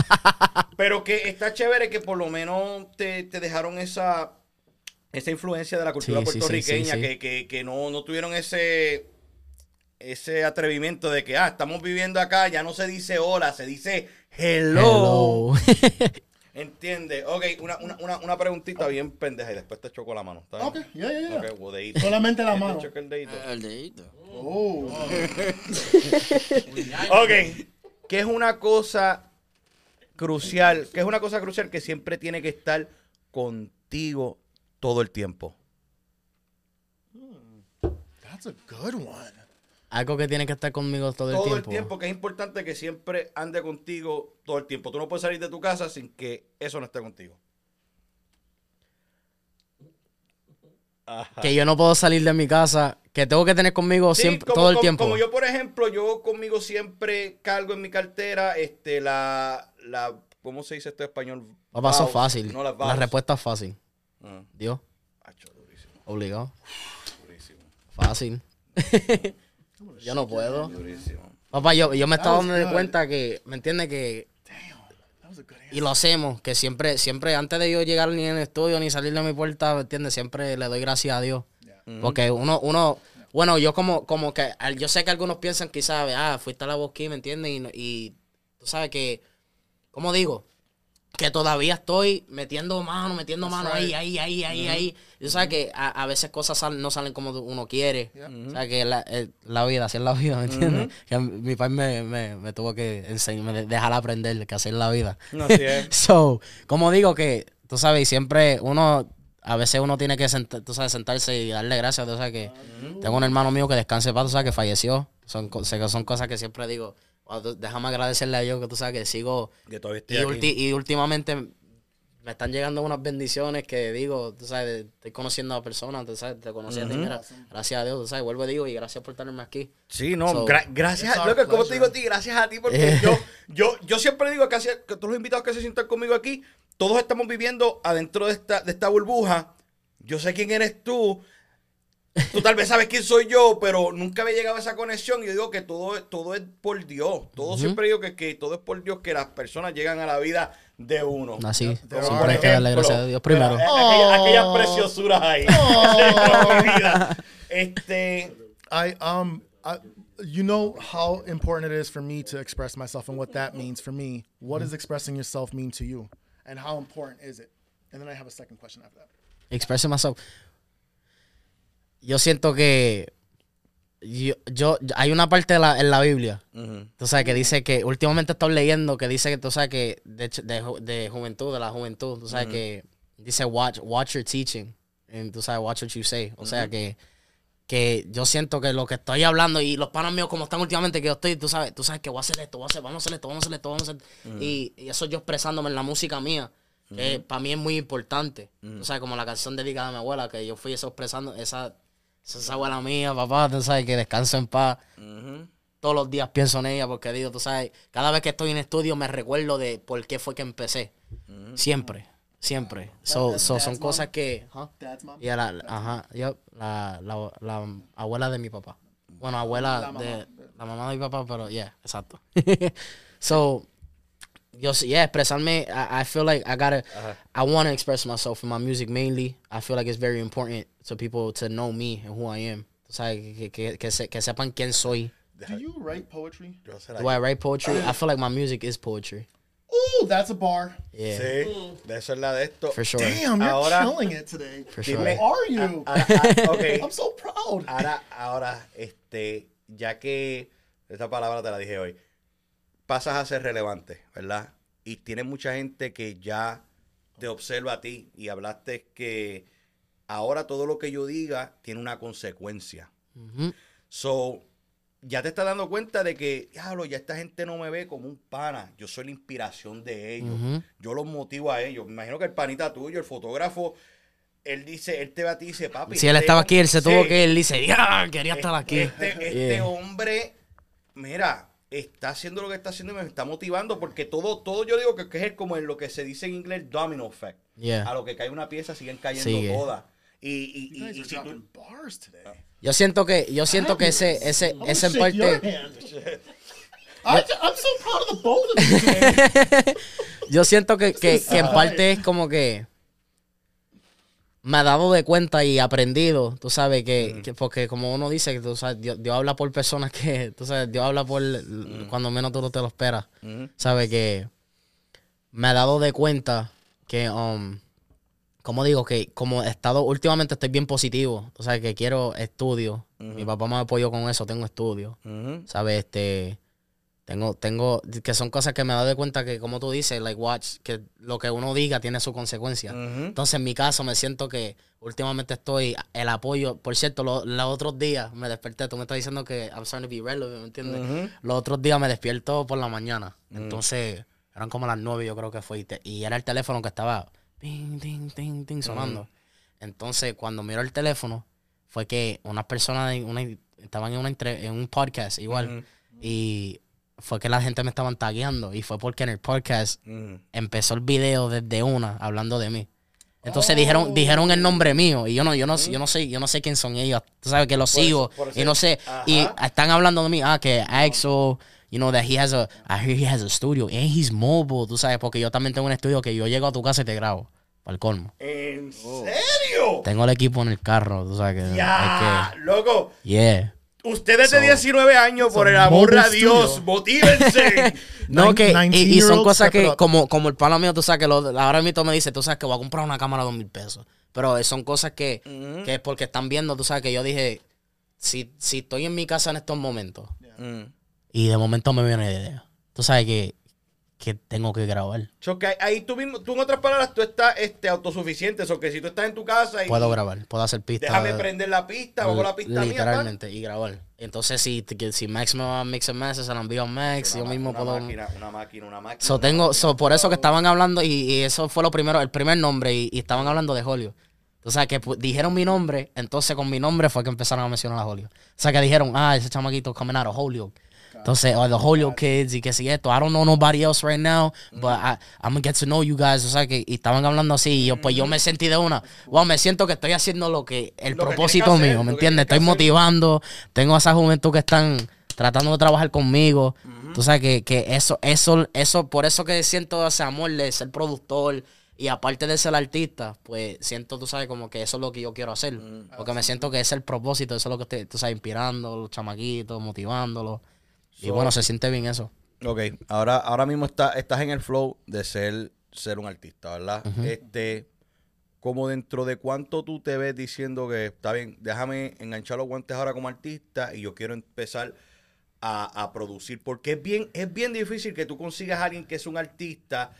Pero que está chévere que por lo menos te, te dejaron esa, esa influencia de la cultura sí, puertorriqueña, sí, sí. Que, que, que no, no tuvieron ese, ese atrevimiento de que, ah, estamos viviendo acá, ya no se dice hola, se dice hello. Hello. ¿Entiendes? Ok, una, una, una, una preguntita bien pendeja y después te choco la mano. ¿está bien? Ok, yeah, yeah, yeah. Ok, o dedito. Solamente la Te mano. choco el dedito. El dedito. Oh. Ok. ¿Qué es una cosa crucial? ¿Qué es una cosa crucial que siempre tiene que estar contigo todo el tiempo? That's a good one. Algo que tiene que estar conmigo todo el todo tiempo. el tiempo, que es importante que siempre ande contigo todo el tiempo. Tú no puedes salir de tu casa sin que eso no esté contigo. Que yo no puedo salir de mi casa. Que tengo que tener conmigo Sí, siempre, como- todo el como- tiempo. Como yo, por ejemplo, yo conmigo siempre cargo en mi cartera este, la, la ¿cómo se dice esto en español? Papá, eso fácil. No las la respuesta es fácil. Ah, Dios, acho, durísimo, obligado. durísimo, Fácil. yo no puedo. durísimo. Papá, yo, yo me estaba dando cuenta que, ¿me entiendes? Que. Y lo hacemos, que siempre, siempre, antes de yo llegar ni en el estudio ni salir de mi puerta, ¿me entiendes? Siempre le doy gracias a Dios. Porque uno, uno, bueno, yo como, como que, yo sé que algunos piensan quizás, ah, fuiste a la bosquí, ¿me entiendes? Y, no- y tú sabes que, ¿cómo digo? Que todavía estoy metiendo mano, metiendo mano ahí, right. ahí, ahí, ahí, ahí. Y tú sabes que a, a veces cosas sal- no salen como uno quiere. O sea, que la, eh, la vida, así es la vida, ¿me entiendes? Que mi padre me, me, me tuvo que enseñar, me dejar aprender que es la vida. Es. So, como digo que, tú sabes, siempre uno, a veces uno tiene que sent- tú sabes, sentarse y darle gracias. Tú sabes que tengo un hermano mío que descanse para, tú sabes, que falleció. Son, son cosas que siempre digo, "Wow, tú- déjame agradecerle a Dios que tú sabes que sigo. Que todavía Y, aquí. ulti- y últimamente me están llegando unas bendiciones que digo, tú sabes, estoy conociendo a personas, tú sabes, te conocí a ti, mira, gracias a Dios, tú sabes, vuelvo y digo, y gracias por tenerme aquí. Sí, no, So- gra- gracias a loco, como te digo a ti, gracias a ti, porque yo, yo, yo siempre digo que, que todos los invitados que se sientan conmigo aquí, todos estamos viviendo adentro de esta, de esta burbuja. Yo sé quién eres tú. Tú tal vez sabes quién soy yo, pero nunca había llegado a esa conexión. Y yo digo que todo, todo es por Dios. Todo siempre digo que, que todo es por Dios, que las personas llegan a la vida de uno. Así, There siempre are hay que darle gracias a Dios primero. eh, aquellas, aquellas preciosuras ahí. vida. Este. I um I, you know how important it is for me to express myself and what that means for me. What does expressing yourself mean to you? And how important is it? And then I have a second question after that. Expressing myself. Yo siento que yo, yo hay una parte de la- en la Biblia, tú sabes, que dice que últimamente estoy leyendo que dice que tú sabes que de, de, de juventud, de la juventud, tú sabes que dice watch, watch your teaching, and tú sabes, watch what you say. O sea que que yo siento que lo que estoy hablando y los panos míos como están últimamente que yo estoy, tú sabes, tú sabes que voy a hacer esto, voy a hacer, vamos a hacer esto, vamos a hacer esto, vamos a hacer y, y eso yo expresándome en la música mía, que para mí es muy importante. Tú sabes, como la canción dedicada a mi abuela, que yo fui eso expresando, esa, esa es abuela mía, papá, tú sabes, que descansa en paz. Todos los días pienso en ella porque digo, tú sabes, cada vez que estoy en estudio me recuerdo de por qué fue que empecé. Siempre, siempre. So, so, that's son mom? cosas que... ¿huh? Y la, la- ajá, yep, la, la, la abuela de mi papá. Bueno, abuela La de la mamá de mi papá, pero yeah, exacto. so, yo sí, yeah, expresarme, I, I feel like I gotta, uh-huh. I want to express myself in my music mainly. I feel like it's very important to people to know me and who I am. O sea, que, que, que, se- que sepan quién soy. Do you write poetry? Yo se la- Do I write poetry? I feel like my music is poetry. Ooh, that's a bar. Yeah, Sí, de eso es la de esto. for sure. Damn, you're Ahora- killing it today. For sure. Who are you? Ahora, ah, ok. I'm so proud. Ahora, ahora, este, ya que esta palabra te la dije hoy, pasas a ser relevante, ¿verdad? Y tienes mucha gente que ya te observa a ti y hablaste que ahora todo lo que yo diga tiene una consecuencia. So, ya te estás dando cuenta de que, diablo, ya esta gente no me ve como un pana. Yo soy la inspiración de ellos. Yo los motivo a ellos. Me imagino que el panita tuyo, el fotógrafo, él dice, él te va a ti y dice, papi. Si él este estaba aquí, él se sí, tuvo que. Él dice, ya, quería estar aquí. Este, este Yeah. hombre, mira, está haciendo lo que está haciendo y me está motivando porque todo, todo yo digo que, que es como en lo que se dice en inglés domino effect. Yeah. A lo que cae una pieza siguen cayendo Sigue. todas. Y, y, You y, guys y are si tú- dropping bars today. Yo siento que, yo siento que ese, ese, I'm gonna ese en parte, hand. I, I'm so proud of the both of you today. yo siento que, que, que en parte es como que me ha dado de cuenta y aprendido, tú sabes, que, que porque como uno dice, que tú sabes, Dios, Dios habla por personas que, tú sabes, Dios habla por cuando menos tú no te lo esperas, sabes, que me ha dado de cuenta que, um, como digo, que como he estado, últimamente estoy bien positivo, tú sabes, que quiero estudio, mi papá me apoyó con eso, tengo estudio, Ujú. ¿sabes? Este, tengo, tengo, que son cosas que me he dado de cuenta que, como tú dices, like watch, que lo que uno diga tiene su consecuencia. Entonces, en mi caso, me siento que últimamente estoy, el apoyo, por cierto, lo- los otros días me desperté, tú me estás diciendo que I'm starting to be relevant, ¿me entiendes? Los otros días me despierto por la mañana, entonces, eran como las nueve yo creo que fue, y, te- y era el teléfono que estaba, ting, ting, ting, ting, sonando. Entonces, cuando miro el teléfono, fue que unas personas una- estaban en, una entre- en un podcast igual. Y fue que la gente me estaban tagueando y fue porque en el podcast Mm. empezó el video desde una hablando de mí. Entonces dijeron, dijeron el nombre mío y yo no, yo no, yo no sé, yo no sé quién son ellos. Tú sabes que los Por sigo eso- y no sé y Ajá. están hablando de mí, ah que Axel, you know that he has a, I hear he has a studio and he's mobile, tú sabes, porque yo también tengo un estudio que yo llego a tu casa y te grabo, para el colmo. ¿En serio? Tengo el equipo en el carro, tú sabes que Ya, hay loco. yeah. Ustedes de So- 19 años, por el amor a Dios, motívense. No, que, y, y son 19-year-old, cosas que, como, como el pana mío, tú sabes que lo, ahora mismo me dice, tú sabes que voy a comprar una cámara de dos mil pesos. Pero son cosas que, que es porque están viendo, tú sabes que yo dije, si, si estoy en mi casa en estos momentos Mm. y de momento me viene la idea, tú sabes que, que tengo que grabar. So que ahí tú mismo, tú en otras palabras, tú estás este, autosuficiente. O que si tú estás en tu casa y Puedo grabar, puedo hacer pistas. déjame prender la pista, vamos la pista mía. Literalmente, y grabar. Entonces, si, si Max me va a mix and match, se lo envío a Max, tal. yo Una, mismo una puedo... máquina, una máquina, una máquina. So, una tengo, máquina. so, por eso que estaban hablando, y, y eso fue lo primero, el primer nombre, y, y estaban hablando de Hollywood. O sea, que dijeron mi nombre, entonces con mi nombre fue que empezaron a mencionar a Hollywood. O sea, que dijeron, ah, ese chamaquito coming out of Hollywood. Entonces, o the Hollywood kids, y que si esto, I don't know nobody else right now, but I, I'm gonna get to know you guys. O sea, que y estaban hablando así, y yo, pues yo me sentí de una, wow, me siento que estoy haciendo lo que, el Lo propósito tienes que hacer, mío, ¿me entiendes? Estoy motivando, tengo a esa juventud que están tratando de trabajar conmigo. Tú sabes que, que eso, eso, eso, por eso que siento ese amor de ser productor y aparte de ser artista, pues siento, tú sabes, como que eso es lo que yo quiero hacer. Porque me siento que es el propósito, eso es lo que estoy, tú sabes, inspirando a los chamaquitos, motivándolos. Y bueno, se siente bien eso. Ok, ahora, ahora mismo está, estás en el flow de ser, ser un artista, ¿verdad? Este, como dentro de cuánto tú te ves diciendo que está bien, déjame enganchar los guantes ahora como artista y yo quiero empezar a, a producir. Porque es bien, es bien difícil que tú consigas a alguien que es un artista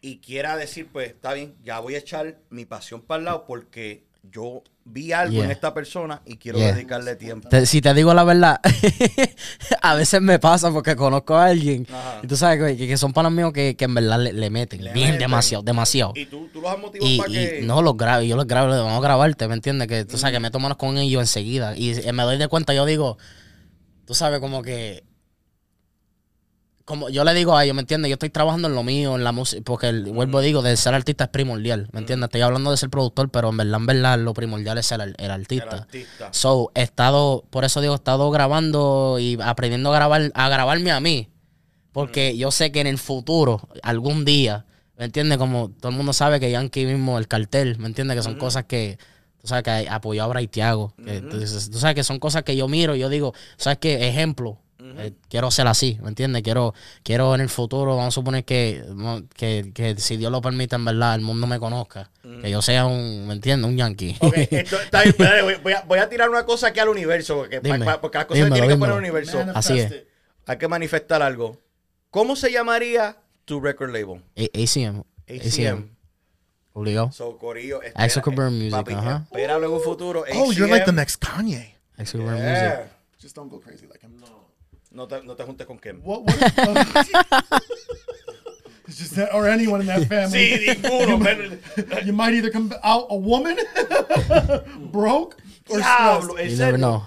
y quiera decir, pues, está bien, ya voy a echar mi pasión para el lado porque yo vi algo Yeah. en esta persona y quiero Yeah. dedicarle tiempo. Te- si te digo la verdad, a veces me pasa porque conozco a alguien Ajá. y tú sabes que, que son panas míos que, que en verdad le, le meten, Le bien meten. demasiado, demasiado. Y tú, tú los has motivado Y, para que... no los grabo, yo los grabo, vamos a grabarte, ¿me entiendes? Que tú sabes que me toman con ellos enseguida. Y eh, me doy de cuenta, yo digo, tú sabes, como que. Como yo le digo a ellos, ¿me entiendes? Yo estoy trabajando en lo mío, en la música, porque el, vuelvo a digo, de ser artista es primordial, ¿me entiendes? Estoy hablando de ser productor, pero en verdad, en verdad, lo primordial es ser el, el el artista. So, he estado, por eso digo, he estado grabando y aprendiendo a grabar, a grabarme a mí. Porque yo sé que en el futuro, algún día, ¿me entiendes? Como todo el mundo sabe que Yankee mismo, el cartel, ¿me entiendes? Que son cosas que, tú sabes que apoyó a Bray tú, dices- tú sabes que son cosas que yo miro y yo digo, ¿sabes qué? Ejemplo. Eh, quiero ser así, ¿me entiendes? Quiero, quiero en el futuro, vamos a suponer que, que, que si Dios lo permite, en verdad, el mundo me conozca. Que yo sea un, ¿me entiendes? Un Yankee. Ok, esto está bien, espérate, voy, voy a, voy a tirar una cosa aquí al universo, porque, Dime, pa- porque las cosas dímelo, tienen que poner al universo. Así es. Hay que manifestar algo. ¿Cómo se llamaría tu record label? A- ACM. ACM. Obligado. So, Corillo. espera, Axel Coburn eh, Music, papi. Espéralo en un futuro. Oh, you're like the ACM. next Kanye. Axel Coburn Music. Yeah. Just don't go crazy like him. No. No te, no te juntes con Ken. What? what is, it's just that, or anyone in that family. Sí, ninguno. men. you might either come out a woman, broke, or Diablo, stressed. en You never serio. know.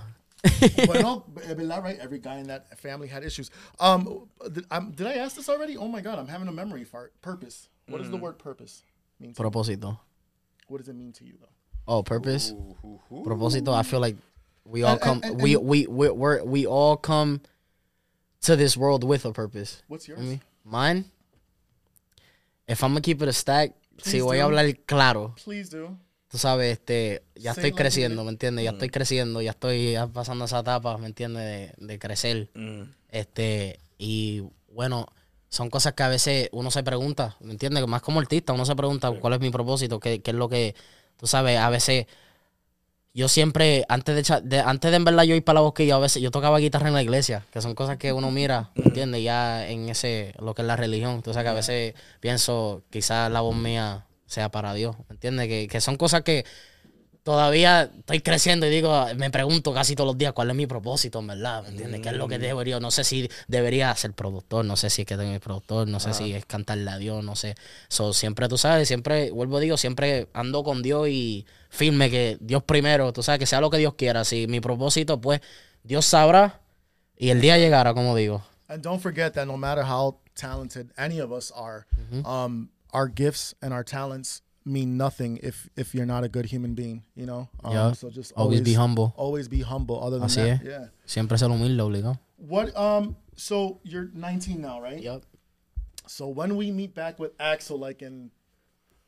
well, es verdad, right? Every guy in that family had issues. Um, did, um, did I ask this already? Oh my god, I'm having a memory fart. Purpose. What does the word purpose mean? Propósito. What does it mean to you, though? Oh, purpose. Propósito. I feel like we all And- come. and- and- we we we we're, we all come to this world with a purpose. What's yours? Me? Mine. If I'm gonna keep it a stack, si Please voy do. a hablar claro, Please do. tú sabes, este, ya Say estoy like creciendo, it. ¿me entiendes? Ya estoy creciendo, ya estoy ya pasando esa etapa, ¿me entiendes? De, de crecer. Mm. Este, y bueno, son cosas que a veces uno se pregunta, ¿me entiendes? Más como artista, uno se pregunta cuál es mi propósito, qué, qué es lo que, tú sabes, a veces yo siempre, antes de, antes de en verdad yo ir para la bosquilla, a veces yo tocaba guitarra en la iglesia, que son cosas que uno mira, ¿me entiendes? Ya en ese, lo que es la religión, entonces que a veces pienso, quizás la voz mía sea para Dios, ¿me entiendes? Que, que son cosas que todavía estoy creciendo y digo, me pregunto casi todos los días cuál es mi propósito, en verdad, ¿me entiendes? ¿Qué es lo que debería? No sé si debería ser productor, no sé si es que tengo mi productor, no sé si es cantarle a Dios, no sé. So, siempre, tú sabes, siempre, vuelvo digo, siempre ando con Dios y firme que Dios primero, tú sabes, que sea lo que Dios quiera. Si mi propósito, pues, Dios sabrá y el día llegará, como digo. And don't forget that no matter how talented any of us are, um, our gifts and our talents mean nothing if if you're not a good human being. You know. Um, Yeah. So just Always be humble. Always be humble. Other than Así that, es. yeah. Siempre ser humilde, obligado. What? Um. So you're 19 now, right? Yup. So when we meet back with Axel, like in,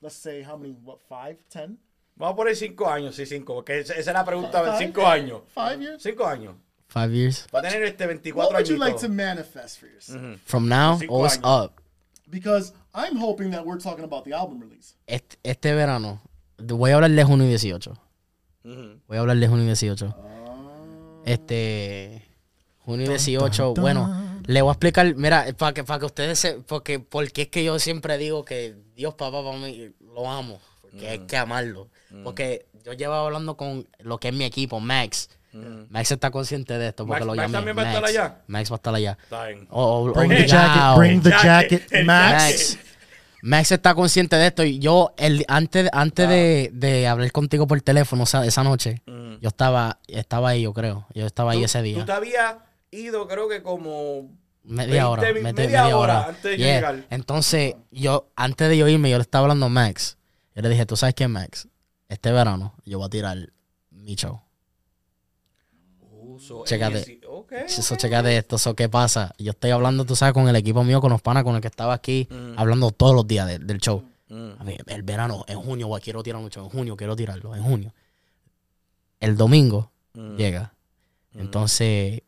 let's say how many? What? Five? Ten? Vamos a poner cinco años, sí, cinco, porque esa esa es la pregunta, Five? cinco años. Five years? Cinco años. Five years. Va a tener este 24 What would you años. like to manifest for yourself? From now, Cinco always up. Because I'm hoping that we're talking about the album release. Este, este verano, voy a hablar de junio 18. Voy a hablar de junio 18. Este. Junio 18, bueno, le voy a explicar, mira, para que, para que ustedes se. Porque, porque es que yo siempre digo que Dios, papá, para mí, lo amo. Porque hay que amarlo. Porque yo llevaba hablando con lo que es mi equipo, Max. Max está consciente de esto porque Max- lo Max llamé. también va a estar Max. allá. Max va a estar allá. Bring the jacket. Bring the Jacket, Max. Max. Max está consciente de esto y yo el, antes, antes de, de hablar contigo por teléfono o sea, esa noche, yo estaba, estaba ahí, yo creo. Yo estaba ahí Tú- ese Tú día. te habías ido, creo que como. Media 20 hora. media media hora hora. antes de Yeah. llegar. Entonces, yo, antes de yo irme, yo le estaba hablando a Max. Yo le dije, ¿tú sabes qué, Max? Este verano yo voy a tirar mi show. So, Chécate. el dieci- ok, Eso, ok. checate esto, eso, ¿qué pasa? Yo estoy hablando, tú sabes, con el equipo mío, con los panas, con el que estaba aquí, Mm. hablando todos los días de- del show. Mm. A ver, el verano, en junio, guay, quiero tirar mucho, en junio, quiero tirarlo, en junio. El domingo Mm. llega. Entonces,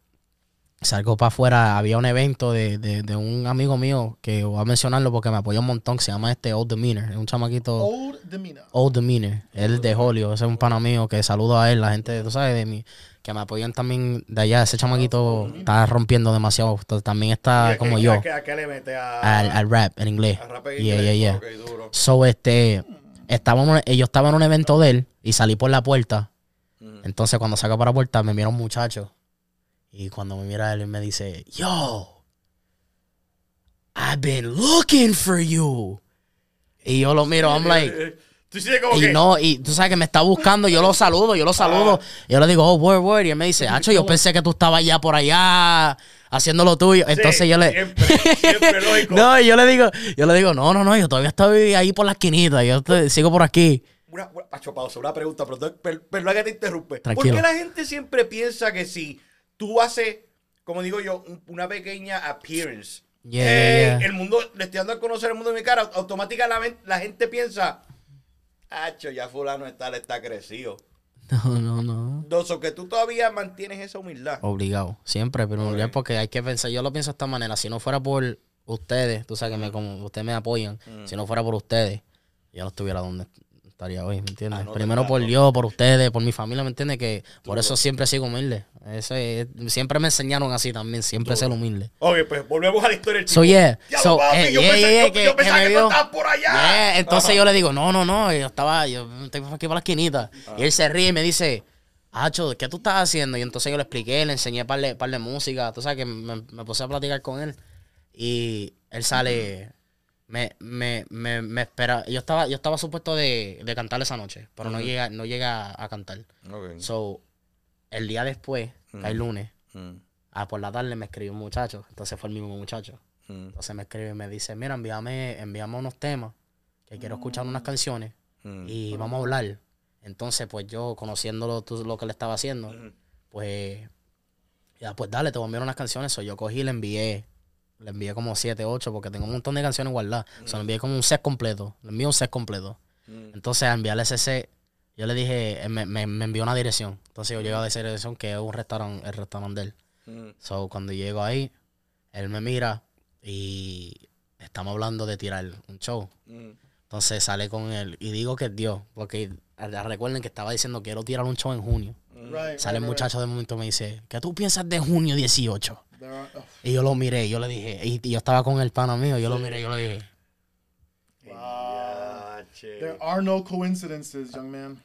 salgo para afuera, había un evento de, de- de un amigo mío que voy a mencionarlo porque me apoyó un montón, que se llama este Old Demeanor, es un chamaquito Old demeanor. Old Demeanor, él de Hollywood, ese es un pana mío que saludo a él, la gente, tú sabes, de mí, que me apoyan también de allá, ese chamaquito está rompiendo demasiado, también ¿Y está como yo, ¿A qué le mete? Al, al rap en inglés. a rap en inglés? yeah, yeah. Duro. So, este, estábamos, yo estaba en un evento de él y salí por la puerta. Entonces, cuando saco para la puerta, me mira un muchacho. Y cuando me mira él, él me dice, Yo, I've been looking for you. Y yo lo miro, I'm like, Tú sientes como y que. no, y tú sabes que me está buscando, yo lo saludo, yo lo saludo. Y yo le digo, oh, word, word. Y él me dice, Hacho, yo pensé que tú estabas ya por allá haciendo lo tuyo. Sí, Entonces yo le. Siempre, siempre lógico. No, y yo le digo, yo le digo, no, no, no, yo todavía estoy ahí por la esquinita, yo te- sigo por aquí. Una, una, Pacho, pausa, una pregunta, pero per- perdón que te interrumpe. Tranquilo. ¿Por qué la gente siempre piensa que si tú haces, como digo yo, un- una pequeña appearance, Yeah, eh, yeah, el mundo, le estoy dando a conocer el mundo de mi cara, automáticamente la gente piensa, Hacho, ya fulano está, le está crecido. No, no, no. Doso, que tú todavía mantienes esa humildad. Obligado, siempre, pero ya porque hay que pensar, yo lo pienso de esta manera, si no fuera por ustedes, tú sabes que me, como ustedes me apoyan, Mm. si no fuera por ustedes, yo no estuviera donde estaría hoy, ¿me entiendes? Ah, no, Primero por. Dios, por ustedes, por mi familia, ¿me entiendes? Que por eso siempre sigo humilde. Ese es- siempre me enseñaron así también, siempre ser humilde. Ok, pues volvemos a la historia del So, tipo. yeah. Ya So, papi, eh, yo yeah, pensé, yeah, yo- yeah, que- yo pensaba que que, tú estabas por allá. Entonces Ajá. yo le digo, no, no, no, yo estaba, yo estoy aquí por la esquinita. Ah. Y él se ríe y me dice, Hacho, ¿qué tú estás haciendo? Y entonces yo le expliqué, le enseñé par de, par de música, tú sabes que me, me puse a platicar con él. Y él sale, me, me, me, me espera. Yo estaba, yo estaba supuesto de, de cantar esa noche, pero no llega, no llega a cantar. So, el día después, que el lunes, Mm, ah, por la tarde me escribió un muchacho. Entonces fue el mismo muchacho. Entonces me escribe y me dice, mira, envíame, envíame unos temas, que quiero escuchar unas canciones mm. y vamos a hablar. Entonces, pues yo, conociéndolo tú, lo que le estaba haciendo, pues, ya, pues dale, te voy a enviar unas canciones. So, yo cogí y le envié, le envié como 7, 8, porque tengo un montón de canciones guardadas. So, le envié como un set completo, le envié un set completo. Entonces, al enviarle ese set, yo le dije, eh, me, me, me envió una dirección. Entonces, yo llego a esa dirección que es un restaurante, el restaurante de él. Mm. So, cuando llego ahí, él me mira y estamos hablando de tirar un show. Mm. Entonces sale con él y digo que es Dios, porque ah, recuerden que estaba diciendo quiero tirar un show en junio. Right. Sale el right, muchacho de momento y me dice, ¿qué tú piensas de junio 18? Right. There are- Y yo lo miré, yo le dije, y, y yo estaba con el pana mío, yo lo miré, yo le dije, che. there are no coincidences, young man.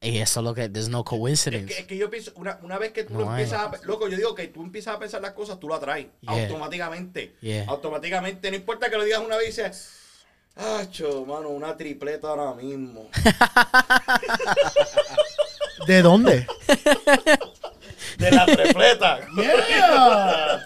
y eso es lo que, there's no Es coincidence. que, es que yo pienso, una, una vez que tú No lo hay. empiezas a... Loco, yo digo que tú empiezas a pensar las cosas, tú lo atraes. Yeah. Automáticamente. Yeah. Automáticamente. No importa que lo digas una vez y dices... Acho, mano, una tripleta ahora mismo. ¿De dónde? De la tripleta. yeah.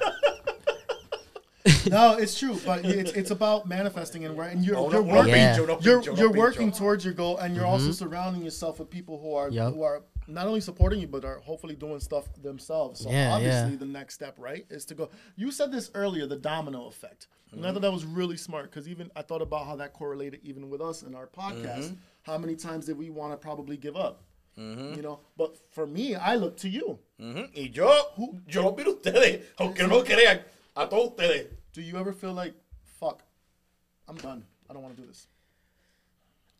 No, it's true, but it's it's about manifesting and right, and you're you're working, Yeah. you're you're working towards your goal, and you're mm-hmm. also surrounding yourself with people who are Yup. who are not only supporting you but are hopefully doing stuff themselves. So Yeah, obviously, yeah. the next step, right, is to go. You said this earlier, the domino effect, and I mm-hmm. thought that was really smart because even I thought about how that correlated even with us in our podcast. Mm-hmm. How many times did we want to probably give up? You know, but for me, I look to you. Ujú. Y yo, yo los miro a ustedes, aunque no lo crean, a todos ustedes. Do you ever feel like, fuck, I'm done. I don't want to do this.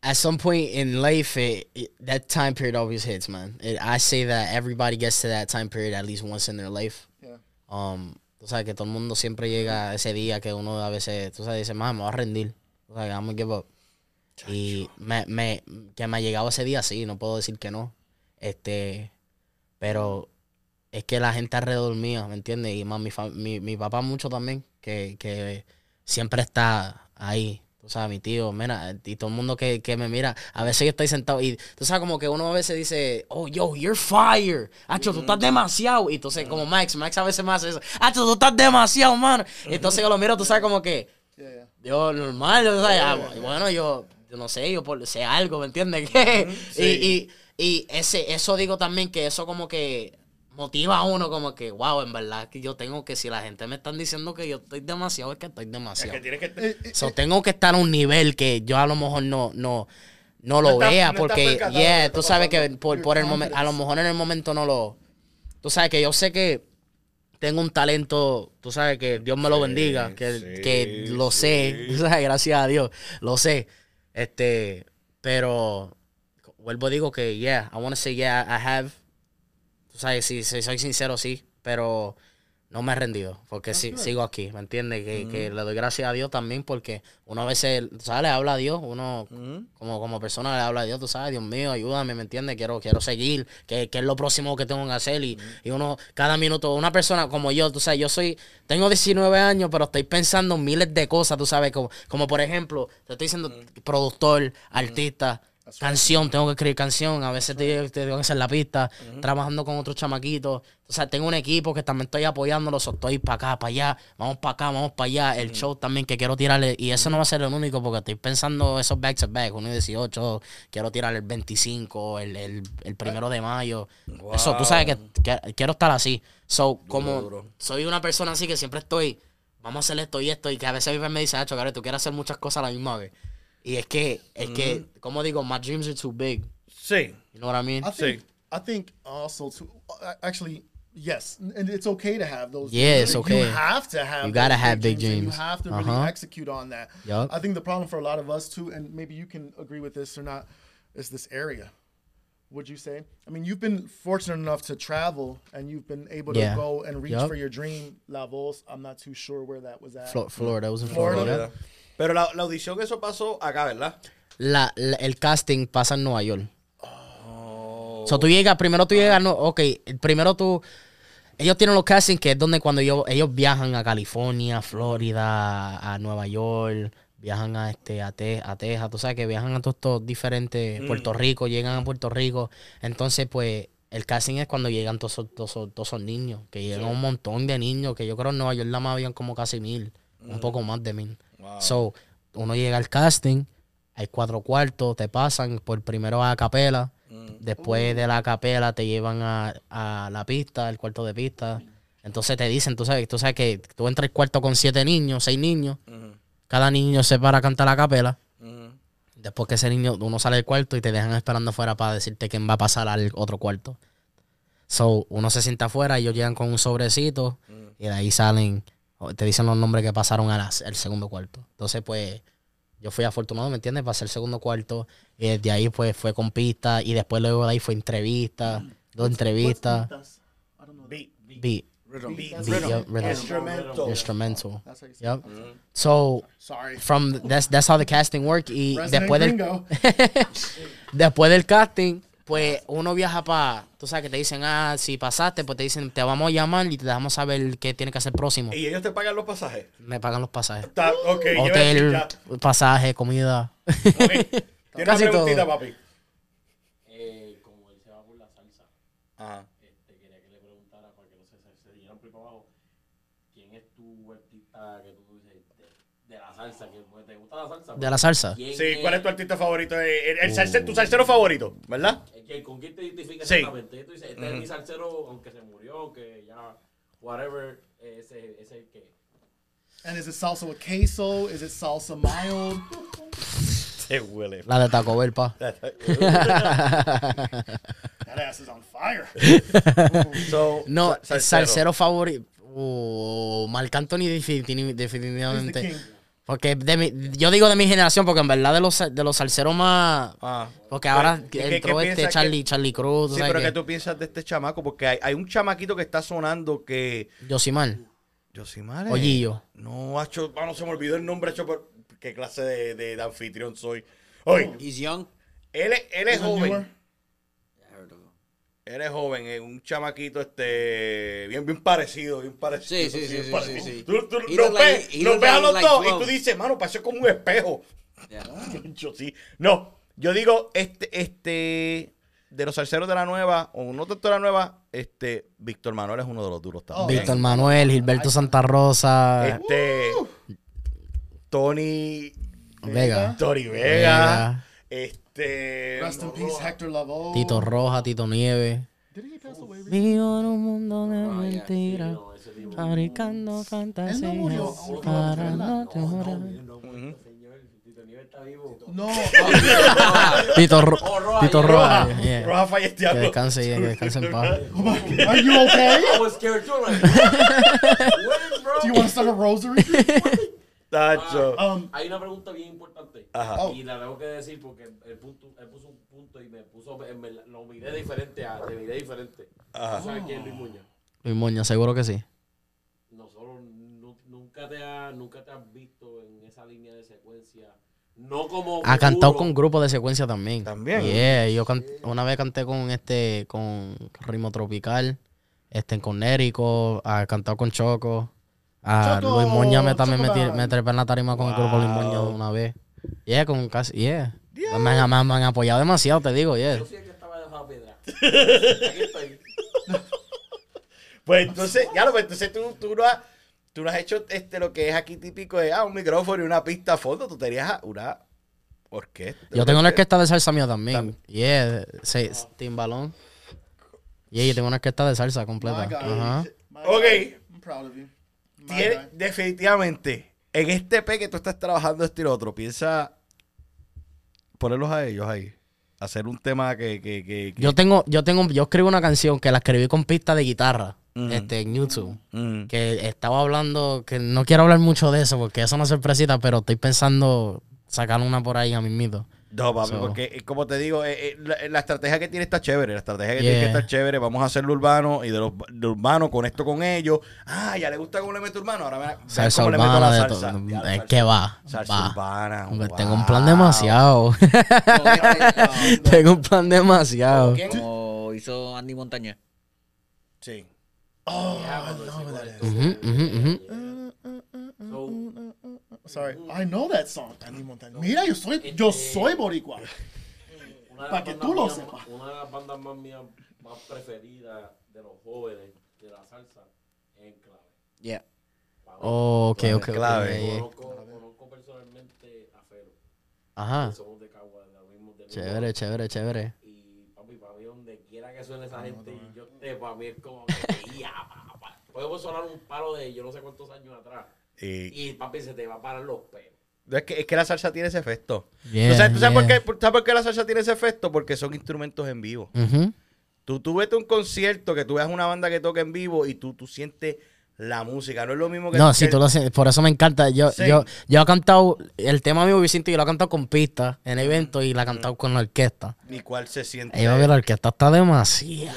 At some point in life, it, it- that time period always hits, man. It, I say that everybody gets to that time period at least once in their life. Yeah. Um, tú sabes que todo el mundo siempre llega a ese día que uno a veces, tú sabes, dice, "Man, me voy a rendir. O sea, I'm gonna give up. Y me, me, que me ha llegado ese día, sí, no puedo decir que no. Este, pero es que la gente alrededor mío, ¿me entiendes? Y más mi, mi, mi papá mucho también, que, que siempre está ahí. Tú sabes, mi tío, mira, y todo el mundo que, que me mira, a veces yo estoy sentado y tú sabes como que uno a veces dice, oh, yo, you're fire. Hacho, tú estás demasiado. Y entonces como Max, Max a veces me hace eso, Hacho, tú estás demasiado, mano. Y entonces yo lo miro, tú sabes como que, yo normal, yo, ¿sabes? Ah, bueno, yo, yo no sé, yo por, sé algo, ¿me entiendes? Y, y, y ese, eso digo también que eso como que motiva a uno como que, wow, en verdad que yo tengo que, si la gente me están diciendo que yo estoy demasiado, es que estoy Es demasiado. que tienes que... Eh, eh, So, tengo que estar a un nivel que yo a lo mejor no, no, no lo No vea, no porque, yeah, que tú sabes que por, por el momento, a lo mejor en el momento no lo, tú sabes que yo sé que tengo un talento, tú sabes que Dios me lo bendiga, que, sí, que lo sí. sé, tú sabes, gracias a Dios, lo sé, este, pero vuelvo digo que, yeah, I want to say, yeah, I have, tú sabes, si, si soy sincero, sí, pero no me he rendido, porque sí, sigo aquí, ¿me entiendes? Que, que le doy gracias a Dios también, porque uno a veces, ¿sabes? Le habla a Dios, uno como, como persona le habla a Dios, tú sabes, Dios mío, ayúdame, ¿me entiendes? Quiero, quiero seguir, que, que es lo próximo que tengo que hacer, y, y uno, cada minuto, una persona como yo, tú sabes, yo soy, tengo 19 años, pero estoy pensando en miles de cosas, tú sabes, como, como por ejemplo, te estoy diciendo, productor, artista, canción, tengo que escribir canción, a veces te, te tengo que hacer la pista, trabajando con otros chamaquitos. O sea, tengo un equipo que también estoy apoyándolo, so, estoy para acá, para allá, vamos para acá, vamos para allá. El show también que quiero tirarle, y eso no va a ser el único, porque estoy pensando esos back to back, 1 y 18, quiero tirar el 25, el, el, el primero de mayo. Eso, tú sabes que, que quiero estar así. So, como duro. soy una persona así que siempre estoy, vamos a hacer esto y esto, y que a veces me dice, Hacho, Gary, tú quieres hacer muchas cosas a la misma vez. Y es que, es que, como digo, my dreams are too big. Sí. You know what I mean? I think Sí. I think also too. uh, Actually, yes, and it's okay to have those. Yeah, dreams. it's okay. You have to have. You gotta have big and dreams. You have to really Uh-huh. execute on that. Yup. I think the problem for a lot of us too, and maybe you can agree with this or not, is this area. Would you say? I mean, you've been fortunate enough to travel, and you've been able Yeah. to go and reach Yup. for your dream levels. I'm not too sure where that was at. Flo- Florida, was in Florida. Florida. Pero la, la audición, eso pasó acá, ¿verdad? La, la- el casting pasa en Nueva York. Oh. So tú llegas, primero tú llegas, no, ok, primero tú, ellos tienen los castings que es donde cuando ellos, ellos viajan a California, Florida, a Nueva York, viajan a este, a, Te- a Texas, tú sabes que viajan a todos estos diferentes, Puerto Rico, llegan a Puerto Rico, entonces pues el casting es cuando llegan todos esos, todos esos- todos esos niños, que llegan un montón de niños, que yo creo en Nueva York nada más habían como casi mil, un poco más de mil. So, uno llega al casting, hay cuatro cuartos, te pasan por primero a capela, después de la capela te llevan a, a la pista, el cuarto de pista. Entonces te dicen, tú sabes, tú sabes que tú entras al cuarto con siete niños, seis niños, cada niño se para a cantar la capela. Después que ese niño, uno sale del cuarto y te dejan esperando afuera para decirte quién va a pasar al otro cuarto. So, uno se sienta afuera, ellos llegan con un sobrecito y de ahí salen, te dicen los nombres que pasaron al al segundo cuarto. Entonces, pues, yo fui afortunado, ¿me entiendes? Pasé el segundo cuarto y desde ahí, pues, fue con pista y después luego de ahí fue entrevista, dos entrevistas. Beat. beat, Rhythm. Beat. rhythm, Instrumental. instrumental. That's how you say it. Yep. So, Sorry. from, that's, that's how the casting work y después del, después del casting, pues uno viaja para, tú sabes que te dicen, ah, si pasaste, pues te dicen, te vamos a llamar y te dejamos saber qué tiene que hacer próximo. ¿Y ellos te pagan los pasajes? Me pagan los pasajes. Está, ok, yo iba a decir Hotel, ya. pasaje, comida. Ok. Tiene una Casi todo. preguntita, papi. como él se va por la salsa, Ajá. este, quería que le preguntara para que no se, se, dieran por ahí para abajo. ¿quién es tu artista que tú dices de, la salsa? que pues, ¿Te gusta la salsa? De la salsa. ¿Quién Sí, ¿cuál es tu artista favorito? Eh, El, el salse- tu salsero favorito, ¿verdad? el que- ¿Con quién te identificas Sí. exactamente? Tú dices, este es mi salsero, aunque se murió, aunque ya, whatever, ese ese es el que... And is it salsa with queso? Is it salsa mild? Se huele. La de Taco Bell, pa. That ass is on fire. So, No, sa- el salsero favorito. Uh, Marc Anthony definitivamente. Porque de mi, yo digo de mi generación, porque en verdad de los, de los salseros más... Ah. Porque ahora ¿Qué- qué- entró qué este Charlie, que- Charlie Cruz. ¿tú Sí, pero qué? ¿qué tú piensas de este chamaco? Porque hay, hay un chamaquito que está sonando que... Yosimar. Josimar. Ollillo. No, hacho, mano, se me olvidó el nombre, hacho, pero ¿qué clase de, de, de anfitrión soy? Oye, He's young. él, es- él es Is joven. newer? I heard of him. Él es joven, es un chamaquito este bien bien parecido, bien parecido. Sí, sí, sí, bien sí, parecido. sí, sí. Tú, tú He los like- ves, los ves a los like dos y 12. tú dices, mano, parece como un espejo. Yeah. Yo sí. No, yo digo, este, este, de los salseros de la nueva, o no tanto de la nueva, este, Víctor Manuel es uno de los duros también. Víctor Manuel, Gilberto Santa Rosa, Este, Tony, Vega, Tony Vega, Vega, este, Rest in peace, Hector Lavoe. Tito Roja, Tito Nieves. Vivo en un mundo de yeah. mentiras, fabricando fantasías murió. para no Nieves está vivo. No. Tito, Ro- Oh, Roja, Tito. Roja, yeah. Roja este que descanse, yeah, que descanse en paz. Are you okay? I was scared too. Like, when, bro? Do you want to start a rosary? Tacho. Um, Hay una pregunta bien importante. Ajá. Y la tengo que decir porque el punto, él puso un punto y me puso, en lo miré diferente a, te miré diferente. Ajá. ¿Tú ¿Sabes quién es Luis Muñoz? Luis Moña, seguro que sí. Nosotros nu- nunca te, ha, nunca te has visto en esa línea de secuencia. No como. Ha cantado con grupos de secuencia también. También. Yeah, yo can- una vez canté con este, con Ritmo Tropical, este, con Nérico, ha cantado con Choco. A Choco, Luis Moña me, también me, tir- me trepé en la tarima con el grupo Luis Moña una vez. Yeah, con casi, yeah. Me, han, me han- me han apoyado demasiado, te digo, yeah. Yo el que estaba dejado piedra. Aquí estoy. Pues entonces, ya lo, pues entonces tú, tú no has, tú no has hecho este lo que es aquí típico de ah, un micrófono y una pista a fondo, tú tenías una orquesta. Yo tengo una orquesta de salsa mío también. Yeah, se, timbalón. Yeah, yo tengo una orquesta de salsa completa. Ajá. My Ok. I'm proud of you. Definitivamente, en este P que tú estás trabajando este y otro, piensa ponerlos a ellos ahí. Hacer un tema que, que, que, que- Yo tengo, yo tengo, yo escribo una canción que la escribí con pista de guitarra, Ujú. este, en YouTube. Mm. Que estaba hablando, que no quiero hablar mucho de eso porque eso no es sorpresita, pero estoy pensando sacar una por ahí a mí mismo. No, papi, So- porque eh, como te digo, eh, eh, la, la estrategia que tiene está chévere. La estrategia que Yeah. tiene que estar chévere. Vamos a hacerlo urbano y de lo, de urbano con esto con ellos. Ah, ya le gusta cómo le meto urbano. Ahora vean Salsa cómo le meto urbana la de salsa. todo. Ya, la Es salsa- que va. Salsa va. urbana. Wow. Tengo un plan demasiado. tengo un plan demasiado. Como hizo Andy Montaña. Sí. Oh, I Sorry, I know that song. Andy Montana. Mira, yo soy, yo soy boricua. Una de Pa' las que bandas tú lo sepas. Una de las bandas más mías, más preferidas de los jóvenes de la salsa es Enclave. Yeah. Oh, ok, ok. Clave. Conozco, conozco personalmente a Fero. Ajá. Somos de Cagua, de la misma de Chévere, chévere, chévere. Y papi, para mí, donde quiera que suene esa gente y yo esté, para mí es como que ya, papá. Puede sonar un palo de yo no sé cuántos años atrás. Y, Y papi, se te va a parar los pelos. es, que, es que la salsa tiene ese efecto. Yeah, ¿Tú sabes, tú sabes por yeah. qué, por- sabes por qué la salsa tiene ese efecto? Porque son instrumentos en vivo. Tú, tú vete a un concierto, que tú veas una banda que toca en vivo y tú, tú sientes la música. No es lo mismo que... No, sí, tú lo haces. Por eso me encanta. Yo, Sí. yo, yo he cantado el tema mío Vicente, yo lo he cantado con pista en eventos y la he cantado con la orquesta. Ni cuál se siente. Y yo, la orquesta está demasiado.